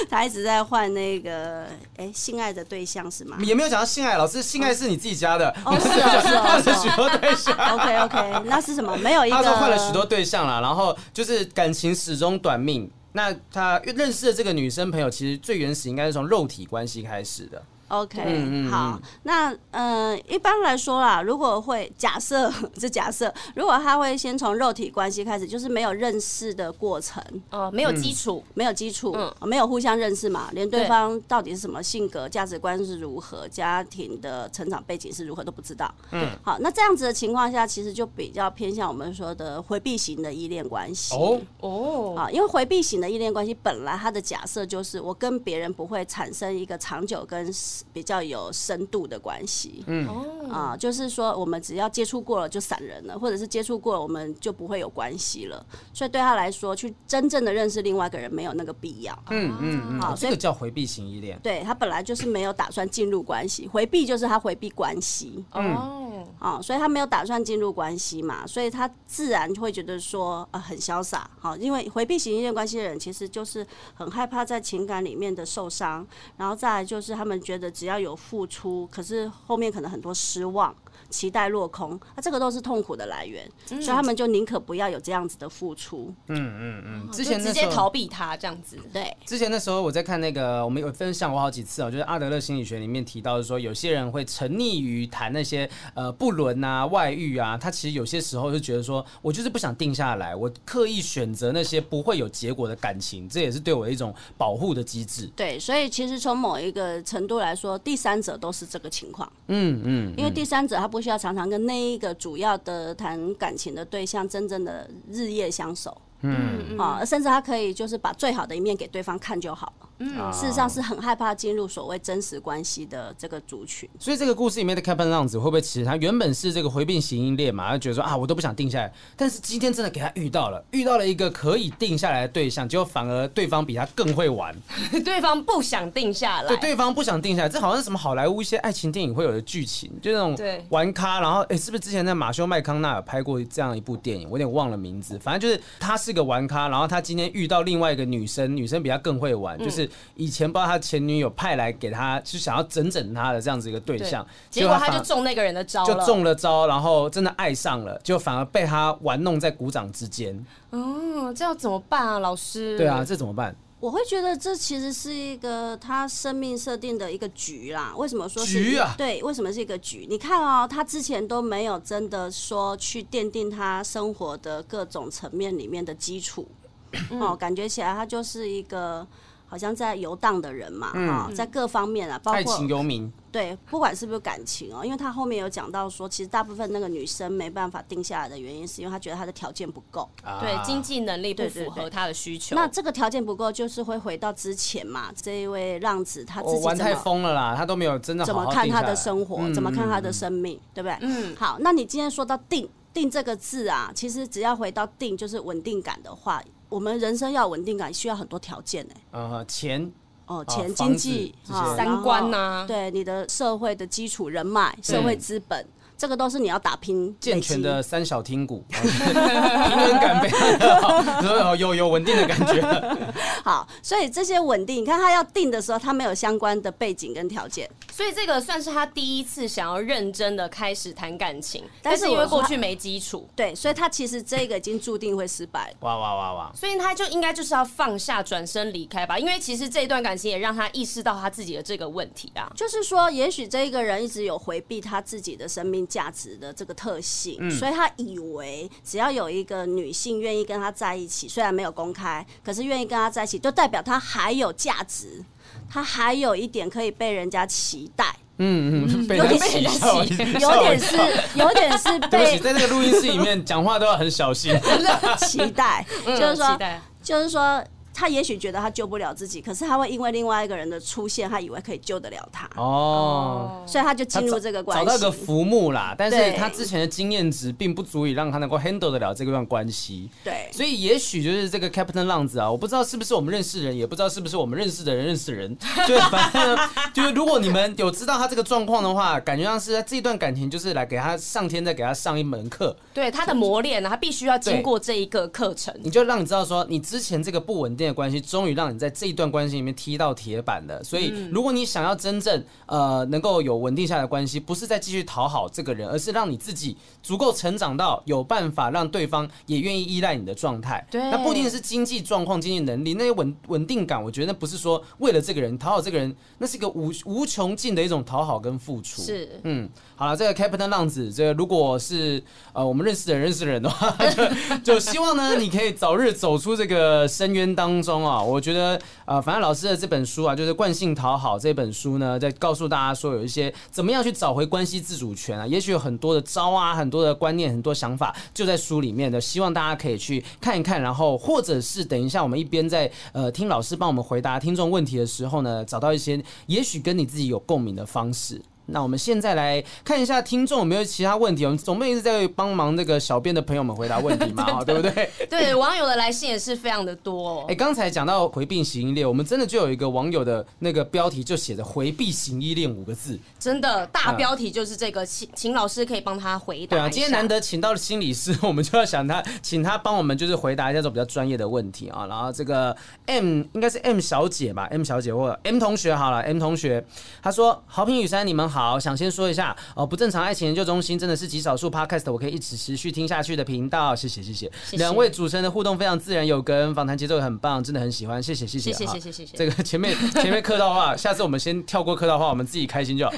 他一直在换那个，哎，性爱的对象是吗？也没有讲到性爱，老师，性爱是你自己加的。哦，是啊，<laughs> 是啊，换了许多对象。OK OK，<laughs> 那是什么？没有一个。他说换了许多对象了，然后就是感情始终短命。那他认识的这个女生朋友，其实最原始应该是从肉体关系开始的。OK，嗯嗯好，那嗯、呃，一般来说啦，如果会假设 <laughs> 这假设，如果他会先从肉体关系开始，就是没有认识的过程，哦，没有基础，没有基础，嗯，没有互相认识嘛，连对。方到底是什么性格、价值观是如何、家庭的成长背景是如何都不知道，嗯，好，那这样子的情况下，其实就比较偏向我们说的回避型的依恋关系，哦。哦，啊，因为回避型的依恋关系本来它的假设就是我跟别人不会产生一个长久跟。比较有深度的关系，嗯啊，就是说我们只要接触过了就散人了，或者是接触过了我们就不会有关系了。所以对他来说，去真正的认识另外一个人没有那个必要。嗯嗯嗯，好，这个叫回避型依恋。对，他本来就是没有打算进入关系，回避就是他回避关系。哦，啊，所以他没有打算进入关系嘛，所以他自然会觉得说啊很潇洒。好，因为回避型依恋关系的人其实就是很害怕在情感里面的受伤，然后再来就是他们觉得。只要有付出，可是后面可能很多失望。期待落空，那这个都是痛苦的来源，嗯、所以他们就宁可不要有这样子的付出。嗯嗯嗯，之前直接逃避他这样子。对，之前的时候我在看那个，我们有分享过好几次哦，就是阿德勒心理学里面提到的说，有些人会沉溺于谈那些呃不伦啊、外遇啊，他其实有些时候就觉得说，我就是不想定下来，我刻意选择那些不会有结果的感情，这也是对我一种保护的机制。对，所以其实从某一个程度来说，第三者都是这个情况。嗯嗯，因为第三者他不。需要常常跟那一个主要的谈感情的对象真正的日夜相守，嗯啊，甚至他可以就是把最好的一面给对方看就好了。嗯，事实上是很害怕进入所谓真实关系的这个族群。所以这个故事里面的 Captain 浪子会不会其实他原本是这个回避型依恋嘛？他觉得说啊，我都不想定下来，但是今天真的给他遇到了，遇到了一个可以定下来的对象，结果反而对方比他更会玩，<laughs> 对方不想定下来，对，对方不想定下来，这好像是什么好莱坞一些爱情电影会有的剧情，就那种玩咖，然后哎、欸，是不是之前在马修麦康纳有拍过这样一部电影？我有点忘了名字，反正就是他是个玩咖，然后他今天遇到另外一个女生，女生比他更会玩，就是以前不知道。他前女友派来给他，就想要整整他的这样子一个对象，结果他就中那个人的招，就中了招，然后真的爱上了，就反而被他玩弄在鼓掌之间。哦，这要怎么办啊，老师？对啊，这怎么办？我会觉得这其实是一个他生命设定的一个局啦。为什么说是局啊？对，为什么是一个局？你看哦，他之前都没有真的说去奠定他生活的各种层面里面的基础，<clears throat> 哦，感觉起来他就是一个。好像在游荡的人嘛，哈、嗯，在各方面啊，包括爱情游民，对，不管是不是感情哦、喔，因为他后面有讲到说，其实大部分那个女生没办法定下来的原因，是因为她觉得她的条件不够，啊、对，经济能力不符合她的需求。那这个条件不够，就是会回到之前嘛，这一位浪子他自己玩太疯了啦，他都没有真的好好怎么看他的生活，嗯、怎么看他的生命，嗯、对不对？嗯，好，那你今天说到定定这个字啊，其实只要回到定，就是稳定感的话，我们人生要稳定感，需要很多条件呢、欸。呃，钱。哦，钱、经济、三观呐，对你的社会的基础、人脉、社会资本，这个都是你要打拼健全的三小听骨，<laughs> 平衡感非常好，有有稳定的感觉。<laughs> 好，所以这些稳定，你看他要定的时候，他没有相关的背景跟条件，所以这个算是他第一次想要认真的开始谈感情，但是因为过去没基础，对，所以他其实这个已经注定会失败。哇哇哇哇！所以他就应该就是要放下，转身离开吧，因为其实这一段感情也让他意识到他自己的这个问题啊，就是说，也许这一个人一直有回避他自己的生命价值的这个特性，嗯，所以他以为只要有一个女性愿意跟他在一起，虽然没有公开，可是愿意跟他在一起，就代表他还有价值，他还有一点可以被人家期待。嗯嗯，<laughs> 有点是，有点是，有点是被。在这个录音室里面讲话都要很小心。<laughs> 期待，就是说，就是说。他也许觉得他救不了自己，可是他会因为另外一个人的出现，他以为可以救得了他。哦，所以他就进入这个关系，找到个浮木啦。但是他之前的经验值并不足以让他能够 handle 得了这段关系。对，所以也许就是这个 Captain 浪子啊，我不知道是不是我们认识人，也不知道是不是我们认识的人认识人。<laughs> 就反正就是如果你们有知道他这个状况的话，感觉上是在这一段感情就是来给他上天再给他上一门课。对，他的磨练啊，他必须要经过这一个课程。你就让你知道说，你之前这个不稳定的关系，终于让你在这一段关系里面踢到铁板了。所以，如果你想要真正呃能够有稳定下来的关系，不是在继续讨好这个人，而是让你自己足够成长到有办法让对方也愿意依赖你的状态。对，那不一定是经济状况、经济能力，那些稳稳定感，我觉得那不是说为了这个人讨好这个人，那是一个无无穷尽的一种讨好跟付出。是，嗯，好了，这个 Captain 浪子，这个如果是呃我们认识的人认识的人的话，<laughs> 就就希望呢，你可以早日走出这个深渊当当中啊！我觉得呃，反正老师的这本书啊，就是惯性讨好这本书呢，在告诉大家说有一些怎么样去找回关系自主权啊，也许有很多的招啊，很多的观念，很多想法就在书里面的，希望大家可以去看一看，然后或者是等一下我们一边在呃听老师帮我们回答听众问题的时候呢，找到一些也许跟你自己有共鸣的方式。那我们现在来看一下听众有没有其他问题。我们总不能一直在帮忙那个小编的朋友们回答问题嘛，<laughs> 对不对？<laughs> <laughs> 对，网友的来信也是非常的多哦。哎，刚才讲到回避型依恋，我们真的就有一个网友的那个标题就写着“回避型依恋”五个字，真的大标题就是这个，请请老师可以帮他回答。对啊，今天难得请到了心理师，我们就要想他，请他帮我们就是回答一下这种比较专业的问题啊。然后这个 M 应该是 M 小姐吧，M 小姐或者 M 同学好了，M 同学他说：“好平雨山，你们好，想先说一下哦，不正常爱情研究中心真的是极少数 Podcast 我可以一直持续听下去的频道，谢谢谢谢。两位主持人的互动非常自然有梗，访谈节奏也很棒，真的很喜欢，谢谢谢谢谢谢谢谢谢。这个前面前面客套话，下次我们先跳过客套话，我们自己开心就好。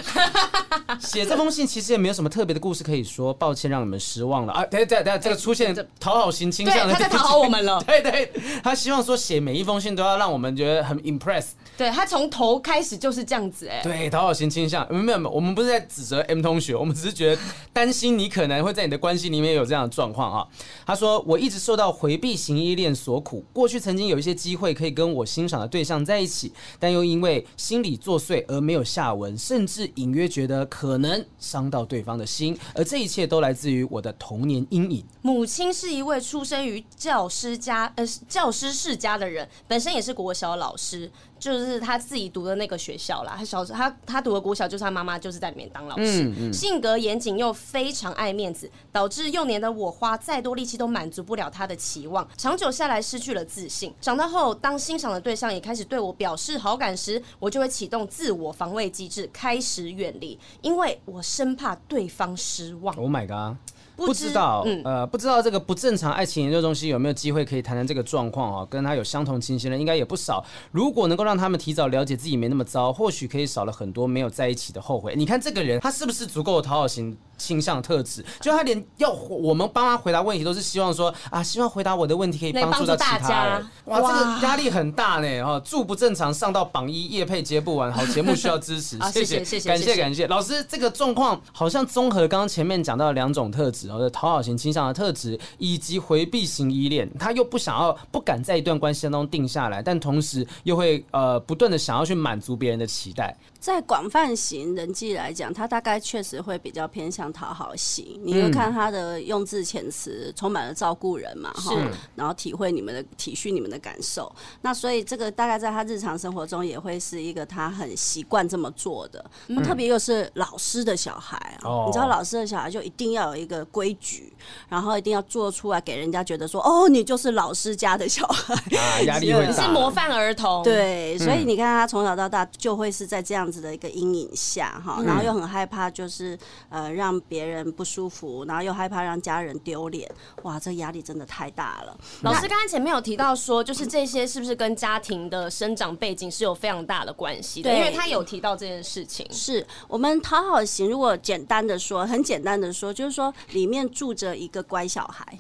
写这封信其实也没有什么特别的故事可以说，抱歉让你们失望了啊！等等等，这个出现讨好型倾向的，他在讨好我们了。<laughs> 对对，他希望说写每一封信都要让我们觉得很 impress。对，他从头开始就是这样子哎。对，讨好型倾向，没有没有，我们不是在指责 M 同学，我们只是觉得担心你可能会在你的关系里面有这样的状况啊。他说，我一直受到回避型依恋所苦，过去曾经有一些机会可以跟我欣赏的对象在一起，但又因为心理作祟而没有下文，甚至隐约觉得可能伤到对方的心，而这一切都来自于我的童年阴影。母亲是一位出生于教师家，呃，教师世家的人，本身也是国小老师。就是他自己读的那个学校啦，他小时他他读的国小，就是他妈妈就是在里面当老师。嗯嗯、性格严谨又非常爱面子，导致幼年的我花再多力气都满足不了他的期望，长久下来失去了自信。长大后，当欣赏的对象也开始对我表示好感时，我就会启动自我防卫机制，开始远离，因为我生怕对方失望。Oh my god！不知道，嗯、呃，不知道这个不正常爱情研究中心有没有机会可以谈谈这个状况啊？跟他有相同情形的应该也不少。如果能够让他们提早了解自己没那么糟，或许可以少了很多没有在一起的后悔。你看这个人，他是不是足够讨好型？倾向特质，就他连要我们帮他回答问题，都是希望说啊，希望回答我的问题可以帮助到其他人。哇，这个压力很大呢！哈，住不正常上到榜一，夜配接不完，好节目需要支持，<laughs> 谢谢谢谢，感谢感谢。老师，这个状况好像综合刚刚前面讲到的两种特质，哦，讨好型倾向的特质，以及回避型依恋，他又不想要不敢在一段关系当中定下来，但同时又会呃不断的想要去满足别人的期待。在广泛型人际来讲，他大概确实会比较偏向。讨好型。你会看他的用字遣词，充满了照顾人嘛，哈，然后体会你们的体恤你们的感受。那所以这个大概在他日常生活中也会是一个他很习惯这么做的。那特别又是老师的小孩啊，你知道老师的小孩就一定要有一个规矩，然后一定要做出来给人家觉得说，哦，你就是老师家的小孩啊，压力 <laughs> 会大，你是模范儿童。对，所以你看他从小到大就会是在这样子的一个阴影下哈，然后又很害怕就是呃让别人不舒服，然后又害怕让家人丢脸，哇，这压力真的太大了。老师刚才前面有提到说，就是这些是不是跟家庭的生长背景是有非常大的关系的？对，因为他有提到这件事情。是我们讨好型，如果简单的说，很简单的说，就是说里面住着一个乖小孩，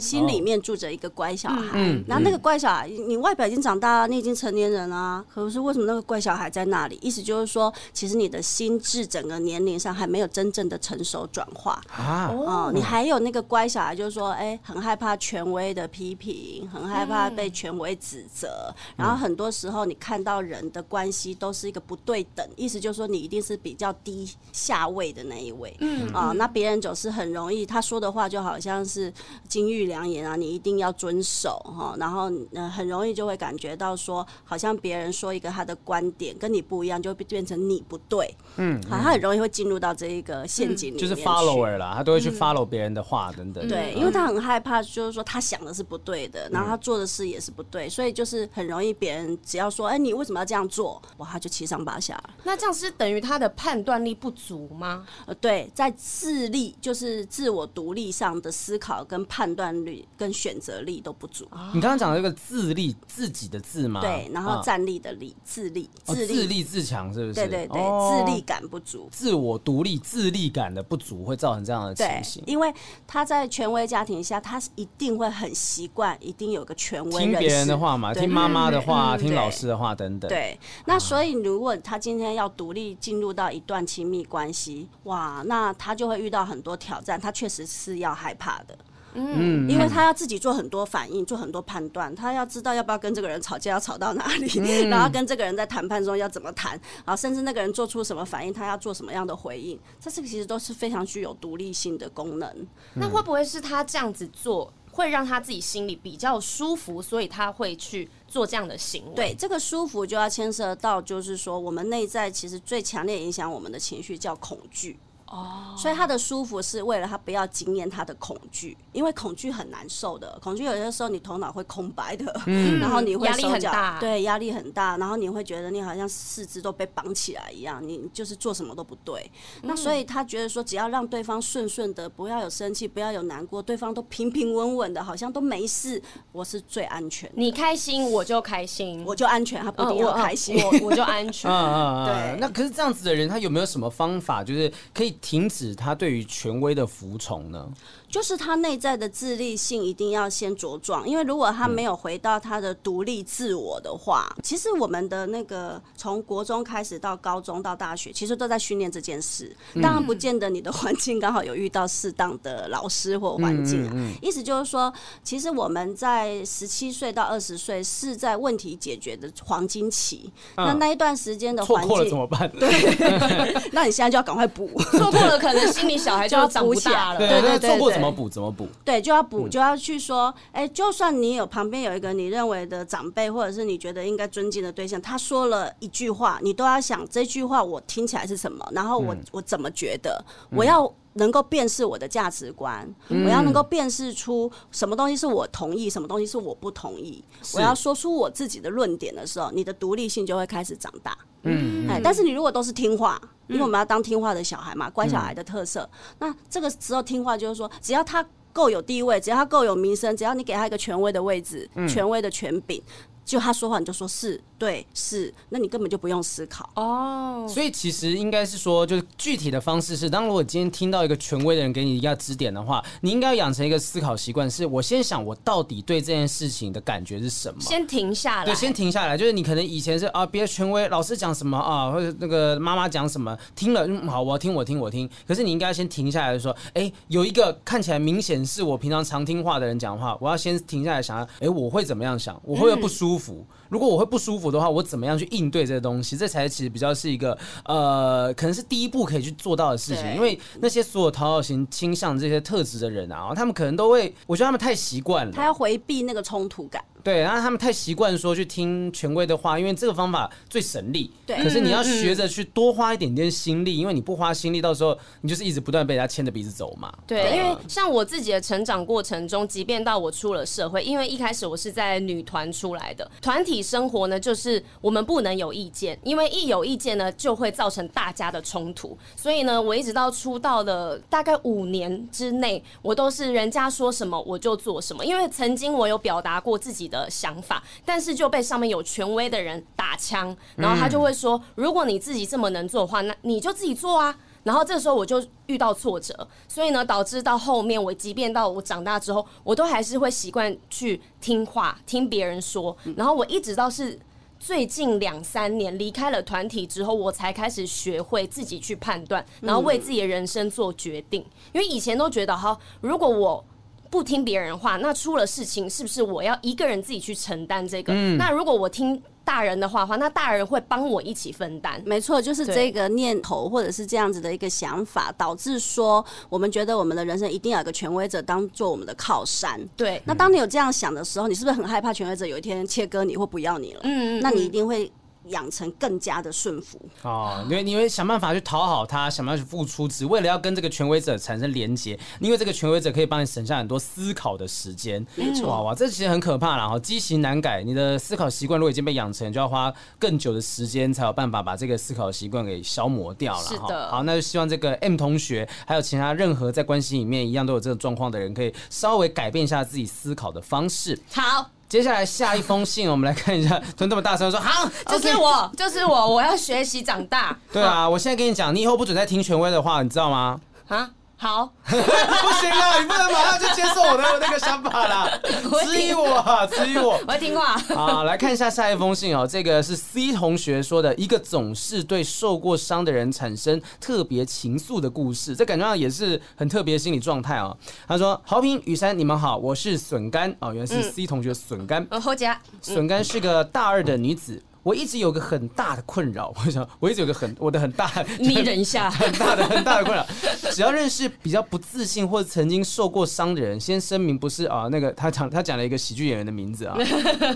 心里面住着一个乖小孩。嗯，然后那个乖小孩，你外表已经长大了，你已经成年人了，可是为什么那个乖小孩在那里？意思就是说，其实你的心智整个年龄上还没有真正的成熟转化。啊。哦，你还有那个乖小孩，就是说，哎，很害怕权威的批评，很害怕被权威指责，然后很多时候你看到人的关系都是一个不对等，意思就是说你一定是比较低下位的那一位。嗯。啊，那别人总是很容易，他说的话就好像是金玉良言啊，你一定要遵守哈，然后呃很容易就会感觉到说，好像别人说一个他的观点跟你不一样，就会变成你不对。嗯，好，他很容易会进入到这一个陷阱里面，就是 follower 啦，他都会去 follow 别人的话等等。对，因为他很害怕，就是说他想的是不对的，然后他做的事也是不对，所以就是很容易别人只要说，哎，你为什么要这样做？哇，他就七上八下。那这样是等于他的判断力不足吗？呃，对，在智力就是自我独立上的思考跟判断力跟选择力都不足。你刚刚讲的这个自立，自己的自吗？对，然后站立的立，自立，自立，自立自强，是不是？对对对，自立感不足，自我独立、自立感的不足会造成这样的情形。因为他在权威家庭下，他一定会很习惯，一定有个权威，听别人的话嘛，听妈妈的话，听老师的话等等。对，那所以如果他今天要独立进入到一段亲密关系，哇，那他就会遇到很多挑战，他确实是要害怕的。嗯，因为他要自己做很多反应，做很多判断，他要知道要不要跟这个人吵架，要吵到哪里，嗯、<laughs> 然后跟这个人在谈判中要怎么谈，然后甚至那个人做出什么反应，他要做什么样的回应，这这个其实都是非常具有独立性的功能。嗯、那会不会是他这样子做会让他自己心里比较舒服，所以他会去做这样的行为？对，这个舒服就要牵涉到，就是说我们内在其实最强烈影响我们的情绪叫恐惧。哦，oh. 所以他的舒服是为了他不要经验他的恐惧，因为恐惧很难受的。恐惧有些时候你头脑会空白的，嗯，<laughs> 然后你会压力很大，对，压力很大，然后你会觉得你好像四肢都被绑起来一样，你就是做什么都不对。嗯、那所以他觉得说，只要让对方顺顺的，不要有生气，不要有难过，对方都平平稳稳的，好像都没事，我是最安全。你开心我就开心，我就安全，他不一定要开心，嗯、我我就安全。<laughs> 对，那可是这样子的人，他有没有什么方法，就是可以？停止他对于权威的服从呢？就是他内在的自立性一定要先茁壮，因为如果他没有回到他的独立自我的话，嗯、其实我们的那个从国中开始到高中到大学，其实都在训练这件事。当然不见得你的环境刚好有遇到适当的老师或环境啊。嗯嗯嗯、意思就是说，其实我们在十七岁到二十岁是在问题解决的黄金期，嗯、那那一段时间的环境怎么办？对 <laughs> <laughs> 那你现在就要赶快补，错过了可能心里小孩就要长不大了。对对对，对，对，怎么补？怎么补？对，就要补，就要去说，哎、欸，就算你有旁边有一个你认为的长辈，或者是你觉得应该尊敬的对象，他说了一句话，你都要想这句话我听起来是什么，然后我、嗯、我怎么觉得，我要能够辨识我的价值观，嗯、我要能够辨识出什么东西是我同意，什么东西是我不同意，我要说出我自己的论点的时候，你的独立性就会开始长大。嗯，哎，但是你如果都是听话，因为我们要当听话的小孩嘛，乖小孩的特色。那这个时候听话就是说，只要他够有地位，只要他够有名声，只要你给他一个权威的位置，权威的权柄。就他说话，你就说是对是，那你根本就不用思考哦。所以其实应该是说，就是具体的方式是，当如果今天听到一个权威的人给你一个指点的话，你应该要养成一个思考习惯，是我先想我到底对这件事情的感觉是什么，先停下来，对，先停下来。就是你可能以前是啊，别的权威老师讲什么啊，或者那个妈妈讲什么，听了嗯好，我要听我听我听。可是你应该要先停下来说，哎、欸，有一个看起来明显是我平常常听话的人讲话，我要先停下来想，哎、欸，我会怎么样想？我会不会不舒服？服？如果我会不舒服的话，我怎么样去应对这个东西？这才其实比较是一个呃，可能是第一步可以去做到的事情。因为那些所有讨好型倾向这些特质的人啊，他们可能都会，我觉得他们太习惯了，他要回避那个冲突感。对，然后他们太习惯说去听权威的话，因为这个方法最省力。对，可是你要学着去多花一点点心力，因为你不花心力，到时候你就是一直不断被人家牵着鼻子走嘛。对，因为像我自己的成长过程中，即便到我出了社会，因为一开始我是在女团出来的，团体生活呢，就是我们不能有意见，因为一有意见呢，就会造成大家的冲突。所以呢，我一直到出道的大概五年之内，我都是人家说什么我就做什么，因为曾经我有表达过自己的想法，但是就被上面有权威的人打枪，然后他就会说，如果你自己这么能做的话，那你就自己做啊。然后这时候我就遇到挫折，所以呢，导致到后面我即便到我长大之后，我都还是会习惯去听话，听别人说。然后我一直到是最近两三年离开了团体之后，我才开始学会自己去判断，然后为自己的人生做决定。因为以前都觉得哈，如果我不听别人话，那出了事情是不是我要一个人自己去承担这个？嗯、那如果我听大人的话话，那大人会帮我一起分担。没错，就是这个念头或者是这样子的一个想法，导致说我们觉得我们的人生一定要有个权威者当做我们的靠山。对，那当你有这样想的时候，你是不是很害怕权威者有一天切割你或不要你了？嗯，嗯，嗯，那你一定会。养成更加的顺服哦，因为你会想办法去讨好他，想办法去付出，只为了要跟这个权威者产生连结。因为这个权威者可以帮你省下很多思考的时间。没错，哇哇，这其实很可怕了哈，畸形难改。你的思考习惯如果已经被养成，就要花更久的时间才有办法把这个思考习惯给消磨掉了。是的，好，那就希望这个 M 同学还有其他任何在关系里面一样都有这种状况的人，可以稍微改变一下自己思考的方式。好。接下来下一封信，我们来看一下，<laughs> 吞这么大声说好，就是我，就是我，我要学习长大。对啊，我现在跟你讲，你以后不准再听权威的话，你知道吗？啊？好，<laughs> 不行啊！你不能马上就接受我的那个想法啦，<laughs> 质疑我，质疑我。<laughs> 我会听话。好，来看一下下一封信哦。这个是 C 同学说的一个总是对受过伤的人产生特别情愫的故事，这感觉上也是很特别的心理状态哦。他说：“豪平、雨珊，你们好，我是笋干哦，原来是 C 同学笋干。嗯，后加。笋干是个大二的女子。”我一直有个很大的困扰，<laughs> 我想我一直有个很我的很大，<laughs> 你忍一下，<laughs> 很大的很大的困扰。只要认识比较不自信或者曾经受过伤的人，先声明不是啊，那个他讲他讲了一个喜剧演员的名字啊。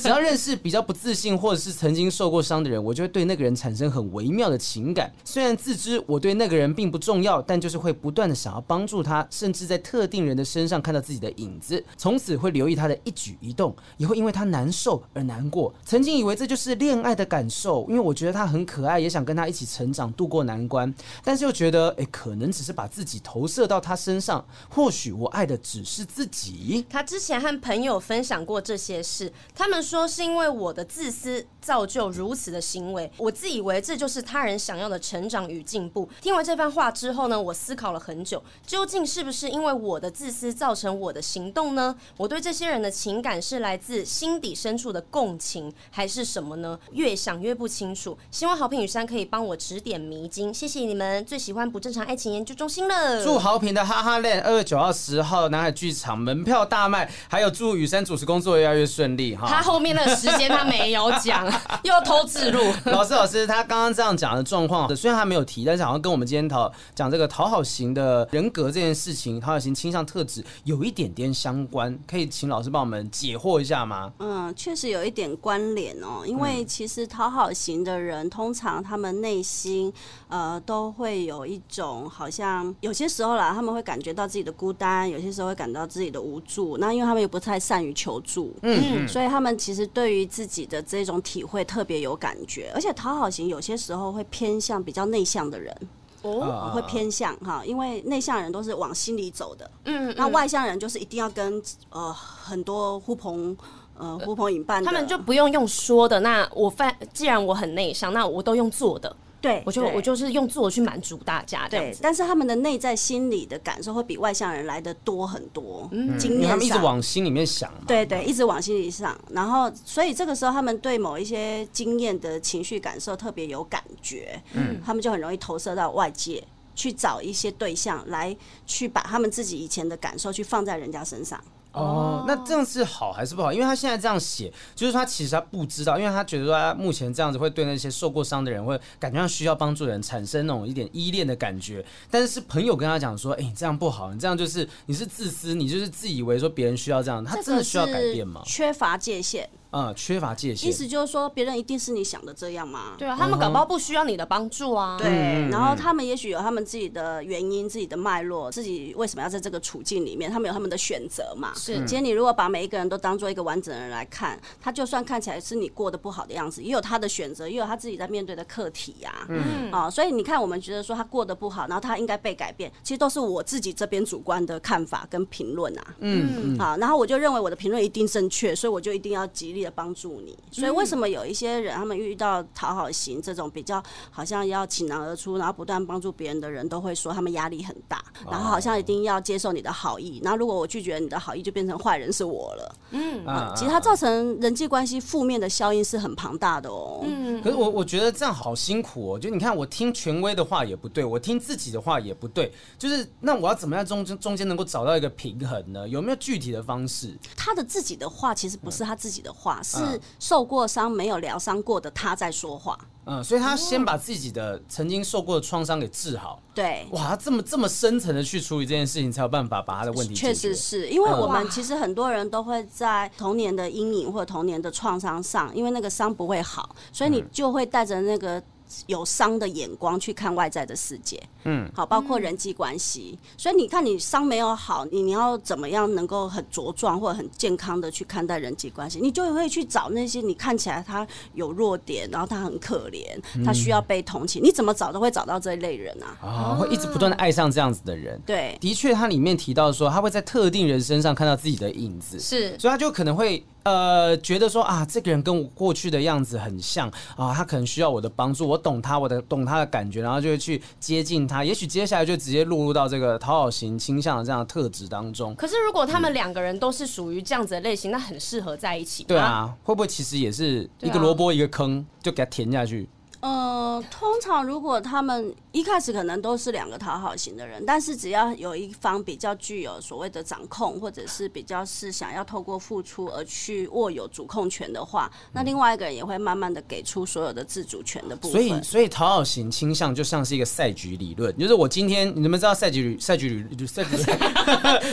只要认识比较不自信或者是曾经受过伤的人，我就会对那个人产生很微妙的情感。虽然自知我对那个人并不重要，但就是会不断的想要帮助他，甚至在特定人的身上看到自己的影子，从此会留意他的一举一动，也会因为他难受而难过。曾经以为这就是恋爱的感受，因为我觉得他很可爱，也想跟他一起成长，度过难关。但是又觉得，哎，可能只是把自己投射到他身上。或许我爱的只是自己。他之前和朋友分享过这些事，他们说是因为我的自私造就如此的行为。我自以为这就是他人想要的成长与进步。听完这番话之后呢，我思考了很久，究竟是不是因为我的自私造成我的行动呢？我对这些人的情感是来自心底深处的共情，还是什么呢？想。越不清楚，希望好评雨山可以帮我指点迷津，谢谢你们。最喜欢不正常爱情研究中心了。祝好评的哈哈恋二月九号、十号南海剧场门票大卖，还有祝雨山主持工作越来越顺利哈。他后面的时间他没有讲，<laughs> 又偷自录。<laughs> 老师老师，他刚刚这样讲的状况，虽然他没有提，但是好像跟我们今天讨讲这个讨好型的人格这件事情，讨好型倾向特质有一点点相关，可以请老师帮我们解惑一下吗？嗯，确实有一点关联哦，因为其实讨好型的人，通常他们内心呃都会有一种好像有些时候啦，他们会感觉到自己的孤单，有些时候会感到自己的无助。那因为他们也不太善于求助，嗯，所以他们其实对于自己的这种体会特别有感觉。而且讨好型有些时候会偏向比较内向的人，哦，会偏向哈，因为内向人都是往心里走的，嗯，那外向人就是一定要跟呃很多呼朋。呃，呼朋引伴，他们就不用用说的。那我反，既然我很内向，那我都用做的。对，我就我就是用做去满足大家。对，但是他们的内在心理的感受会比外向人来的多很多。嗯，经验上，他们一直往心里面想。对对，一直往心里想。然后，所以这个时候他们对某一些经验的情绪感受特别有感觉。嗯，他们就很容易投射到外界，去找一些对象来去把他们自己以前的感受去放在人家身上。哦，那这样是好还是不好？因为他现在这样写，就是他其实他不知道，因为他觉得说他目前这样子会对那些受过伤的人，会感觉上需要帮助的人产生那种一点依恋的感觉。但是是朋友跟他讲说，哎、欸，你这样不好，你这样就是你是自私，你就是自以为说别人需要这样，他真的需要改变吗？缺乏界限。嗯，缺乏界限，意思就是说，别人一定是你想的这样吗？对啊，他们搞不好不需要你的帮助啊。对，然后他们也许有他们自己的原因、自己的脉络，自己为什么要在这个处境里面，他们有他们的选择嘛。是，今天你如果把每一个人都当做一个完整的人来看，他就算看起来是你过得不好的样子，也有他的选择，也有他自己在面对的课题呀、啊。嗯，啊，所以你看，我们觉得说他过得不好，然后他应该被改变，其实都是我自己这边主观的看法跟评论啊。嗯，好，然后我就认为我的评论一定正确，所以我就一定要极力的帮助你。所以为什么有一些人，他们遇到讨好型这种比较好像要倾囊而出，然后不断帮助别人的人，都会说他们压力很大，然后好像一定要接受你的好意，然后如果我拒绝你的好意，就变成坏人是我了。嗯，其实它造成人际关系负面的效应是很庞大的哦。嗯，可是我我觉得这样好辛苦哦。就你看，我听权威的话也不对，我听自己的话也不对，就是那我要怎么样中中间能够找到一个平衡呢？有没有具体的方式？他的自己的话其实不是他自己的话，是。受过伤没有疗伤过的他在说话，嗯，所以他先把自己的曾经受过的创伤给治好。对，哇，他这么这么深层的去处理这件事情，才有办法把他的问题解决。确实是因为我们其实很多人都会在童年的阴影或者童年的创伤上，因为那个伤不会好，所以你就会带着那个。有伤的眼光去看外在的世界，嗯，好，包括人际关系。所以你看，你伤没有好，你你要怎么样能够很茁壮或者很健康的去看待人际关系？你就会去找那些你看起来他有弱点，然后他很可怜，他需要被同情。你怎么找都会找到这一类人啊！啊，会一直不断的爱上这样子的人。对，的确，他里面提到说，他会在特定人身上看到自己的影子，是，所以他就可能会。呃，觉得说啊，这个人跟我过去的样子很像啊，他可能需要我的帮助，我懂他，我的懂他的感觉，然后就会去接近他。也许接下来就直接落入到这个讨好型倾向的这样的特质当中。可是如果他们两个人都是属于这样子的类型，嗯、那很适合在一起。对啊，会不会其实也是一个萝卜一个坑，就给他填下去？呃，通常如果他们一开始可能都是两个讨好型的人，但是只要有一方比较具有所谓的掌控，或者是比较是想要透过付出而去握有主控权的话，那另外一个人也会慢慢的给出所有的自主权的部分。所以，所以讨好型倾向就像是一个赛局理论，就是我今天你们知道赛局赛局理赛局，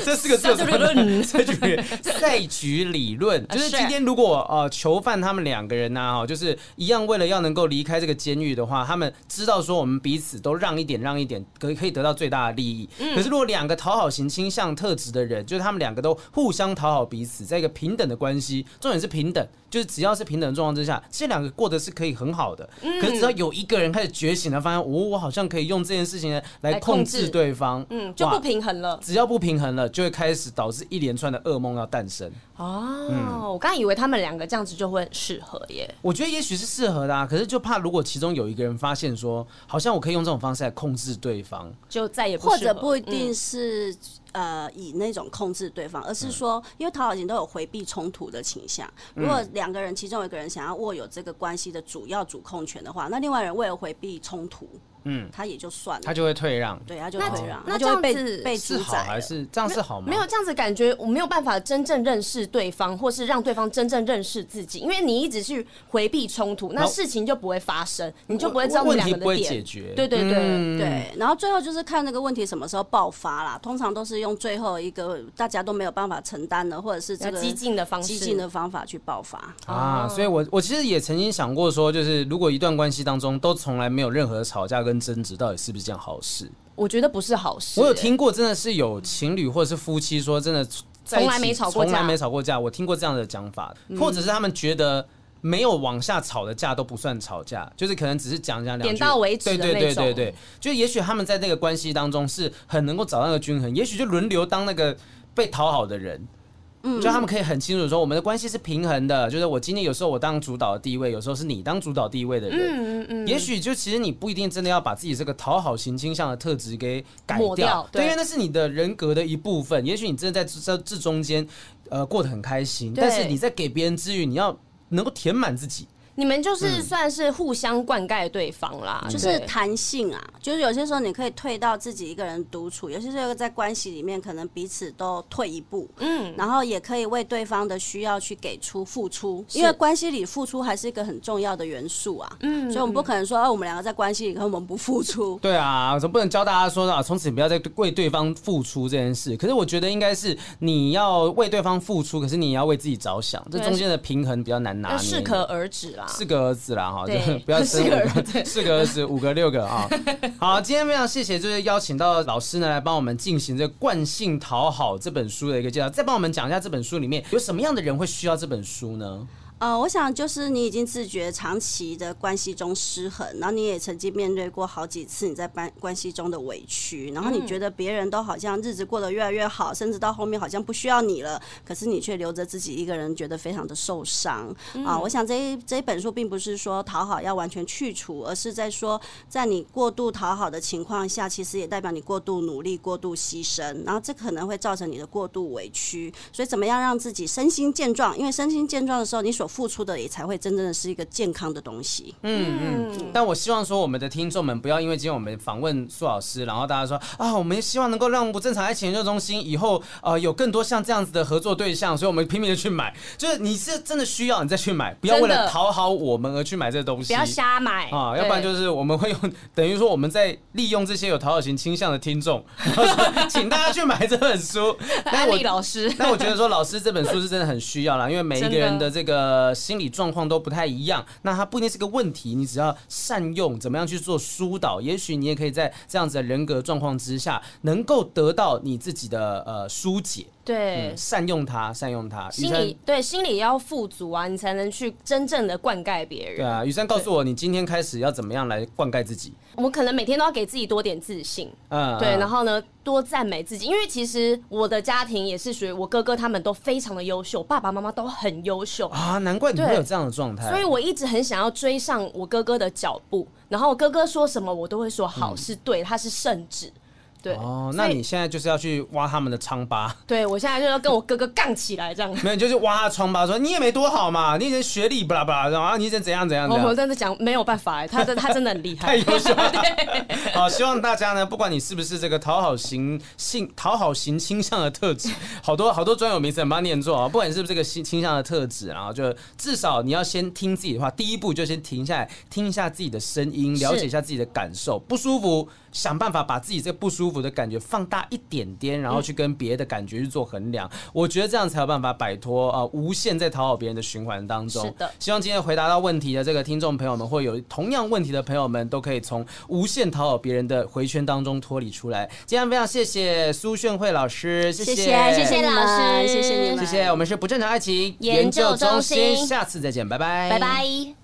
这四个字什么论？赛局赛局理论 <laughs> 就是今天如果呃囚犯他们两个人呢、啊，就是一样为了要能够离开这个。监狱的话，他们知道说我们彼此都让一点，让一点，可以可以得到最大的利益。嗯、可是如果两个讨好型倾向特质的人，就是他们两个都互相讨好彼此，在一个平等的关系，重点是平等，就是只要是平等的状况之下，这两个过得是可以很好的。嗯、可是只要有一个人开始觉醒了，发现哦，我好像可以用这件事情来控制对方，嗯，就不平衡了。只要不平衡了，就会开始导致一连串的噩梦要诞生。哦，嗯、我刚以为他们两个这样子就会适合耶。我觉得也许是适合的啊，可是就怕如果其中有一个人发现说，好像我可以用这种方式来控制对方，就再也不或者不一定是、嗯、呃以那种控制对方，而是说，因为讨好型都有回避冲突的倾向。如果两个人其中有一个人想要握有这个关系的主要主控权的话，那另外人为了回避冲突。嗯，他也就算了，他就会退让，对，他就退让，那这样子被是好还是这样是好吗？没有这样子感觉，我没有办法真正认识对方，或是让对方真正认识自己，因为你一直去回避冲突，那事情就不会发生，你就不会知道你两个的点，解决，对对对对，然后最后就是看那个问题什么时候爆发啦，通常都是用最后一个大家都没有办法承担的，或者是这个激进的方式，激进的方法去爆发。啊。所以我我其实也曾经想过说，就是如果一段关系当中都从来没有任何吵架跟争执，到底是是不是件好事？我觉得不是好事。我有听过，真的是有情侣或者是夫妻说，真的从来没吵过架，从来没吵过架。我听过这样的讲法，或者是他们觉得没有往下吵的架都不算吵架，就是可能只是讲讲两句，点到为止。对对对对对，就也许他们在那个关系当中是很能够找到那个均衡，也许就轮流当那个被讨好的人。嗯，就他们可以很清楚说，我们的关系是平衡的。就是我今天有时候我当主导的地位，有时候是你当主导地位的人。嗯嗯，也许就其实你不一定真的要把自己这个讨好型倾向的特质给改掉，对，因为那是你的人格的一部分。也许你真的在这这中间，呃，过得很开心，但是你在给别人之余，你要能够填满自己。你们就是算是互相灌溉对方啦，就是弹性啊，就是有些时候你可以退到自己一个人独处，有些时候在关系里面可能彼此都退一步，嗯，然后也可以为对方的需要去给出付出，因为关系里付出还是一个很重要的元素啊，嗯，所以我们不可能说，哦我们两个在关系里，可我们不付出，<laughs> 对啊，总不能教大家说啊，从此不要再为对方付出这件事。可是我觉得应该是你要为对方付出，可是你也要为自己着想，这中间的平衡比较难拿捏，适可而止啦。四个儿子啦，哈，就 <laughs> 不要生五个，四个儿子，五个六个啊。好，今天非常谢谢，就是邀请到老师呢来帮我们进行这个惯性讨好这本书的一个介绍，再帮我们讲一下这本书里面有什么样的人会需要这本书呢？呃，我想就是你已经自觉长期的关系中失衡，然后你也曾经面对过好几次你在关关系中的委屈，然后你觉得别人都好像日子过得越来越好，甚至到后面好像不需要你了，可是你却留着自己一个人，觉得非常的受伤啊。我想这一这一本书并不是说讨好要完全去除，而是在说在你过度讨好的情况下，其实也代表你过度努力、过度牺牲，然后这可能会造成你的过度委屈。所以怎么样让自己身心健壮？因为身心健壮的时候，你所付出的也才会真正的是一个健康的东西。嗯嗯。但我希望说，我们的听众们不要因为今天我们访问苏老师，然后大家说啊，我们希望能够让不正常爱情研究中心以后呃有更多像这样子的合作对象，所以我们拼命的去买。就是你是真的需要，你再去买，不要为了讨好我们而去买这个东西。不要瞎买啊，要不然就是我们会用 <laughs> 等于说我们在利用这些有讨好型倾向的听众，请大家去买这本书。<laughs> 安利老师，那我觉得说老师这本书是真的很需要啦，因为每一个人的这个呃心理状况都不太一样，那它不一定是个问题，你只要善用怎么样去做疏导，也许你也可以在这样子的人格状况之下，能够得到你自己的呃疏解。对、嗯，善用它，善用它。心理对心理要富足啊，你才能去真正的灌溉别人。对啊，雨珊告诉我，你今天开始要怎么样来灌溉自己？我可能每天都要给自己多点自信，嗯，对，然后呢，多赞美自己，因为其实我的家庭也是属于我哥哥他们都非常的优秀，爸爸妈妈都很优秀啊，难怪你会有这样的状态。所以我一直很想要追上我哥哥的脚步，然后我哥哥说什么，我都会说好，是对，他是圣旨。对哦，那你现在就是要去挖他们的疮疤。<laughs> 对，我现在就要跟我哥哥杠起来，这样。<laughs> 没有，就是挖他疮疤，说你也没多好嘛，你以前学历巴拉巴拉，然后你以前怎样怎样。我真的讲没有办法哎，他真他真的很厉害，<laughs> 太优秀了。对好，希望大家呢，不管你是不是这个讨好型性讨好型倾向的特质，好多好多专有名词，把它念作啊，不管你是不是这个性倾向的特质，然后就至少你要先听自己的话，第一步就先停下来，听一下自己的声音，了解一下自己的感受，不舒服。想办法把自己这不舒服的感觉放大一点点，然后去跟别的感觉去做衡量。我觉得这样才有办法摆脱呃无限在讨好别人的循环当中。是的，希望今天回答到问题的这个听众朋友们，或有同样问题的朋友们，都可以从无限讨好别人的回圈当中脱离出来。今天非常谢谢苏炫慧老师，谢谢谢谢老师，谢谢你们，谢谢。我们是不正常爱情研究中心，下次再见，拜拜，拜拜。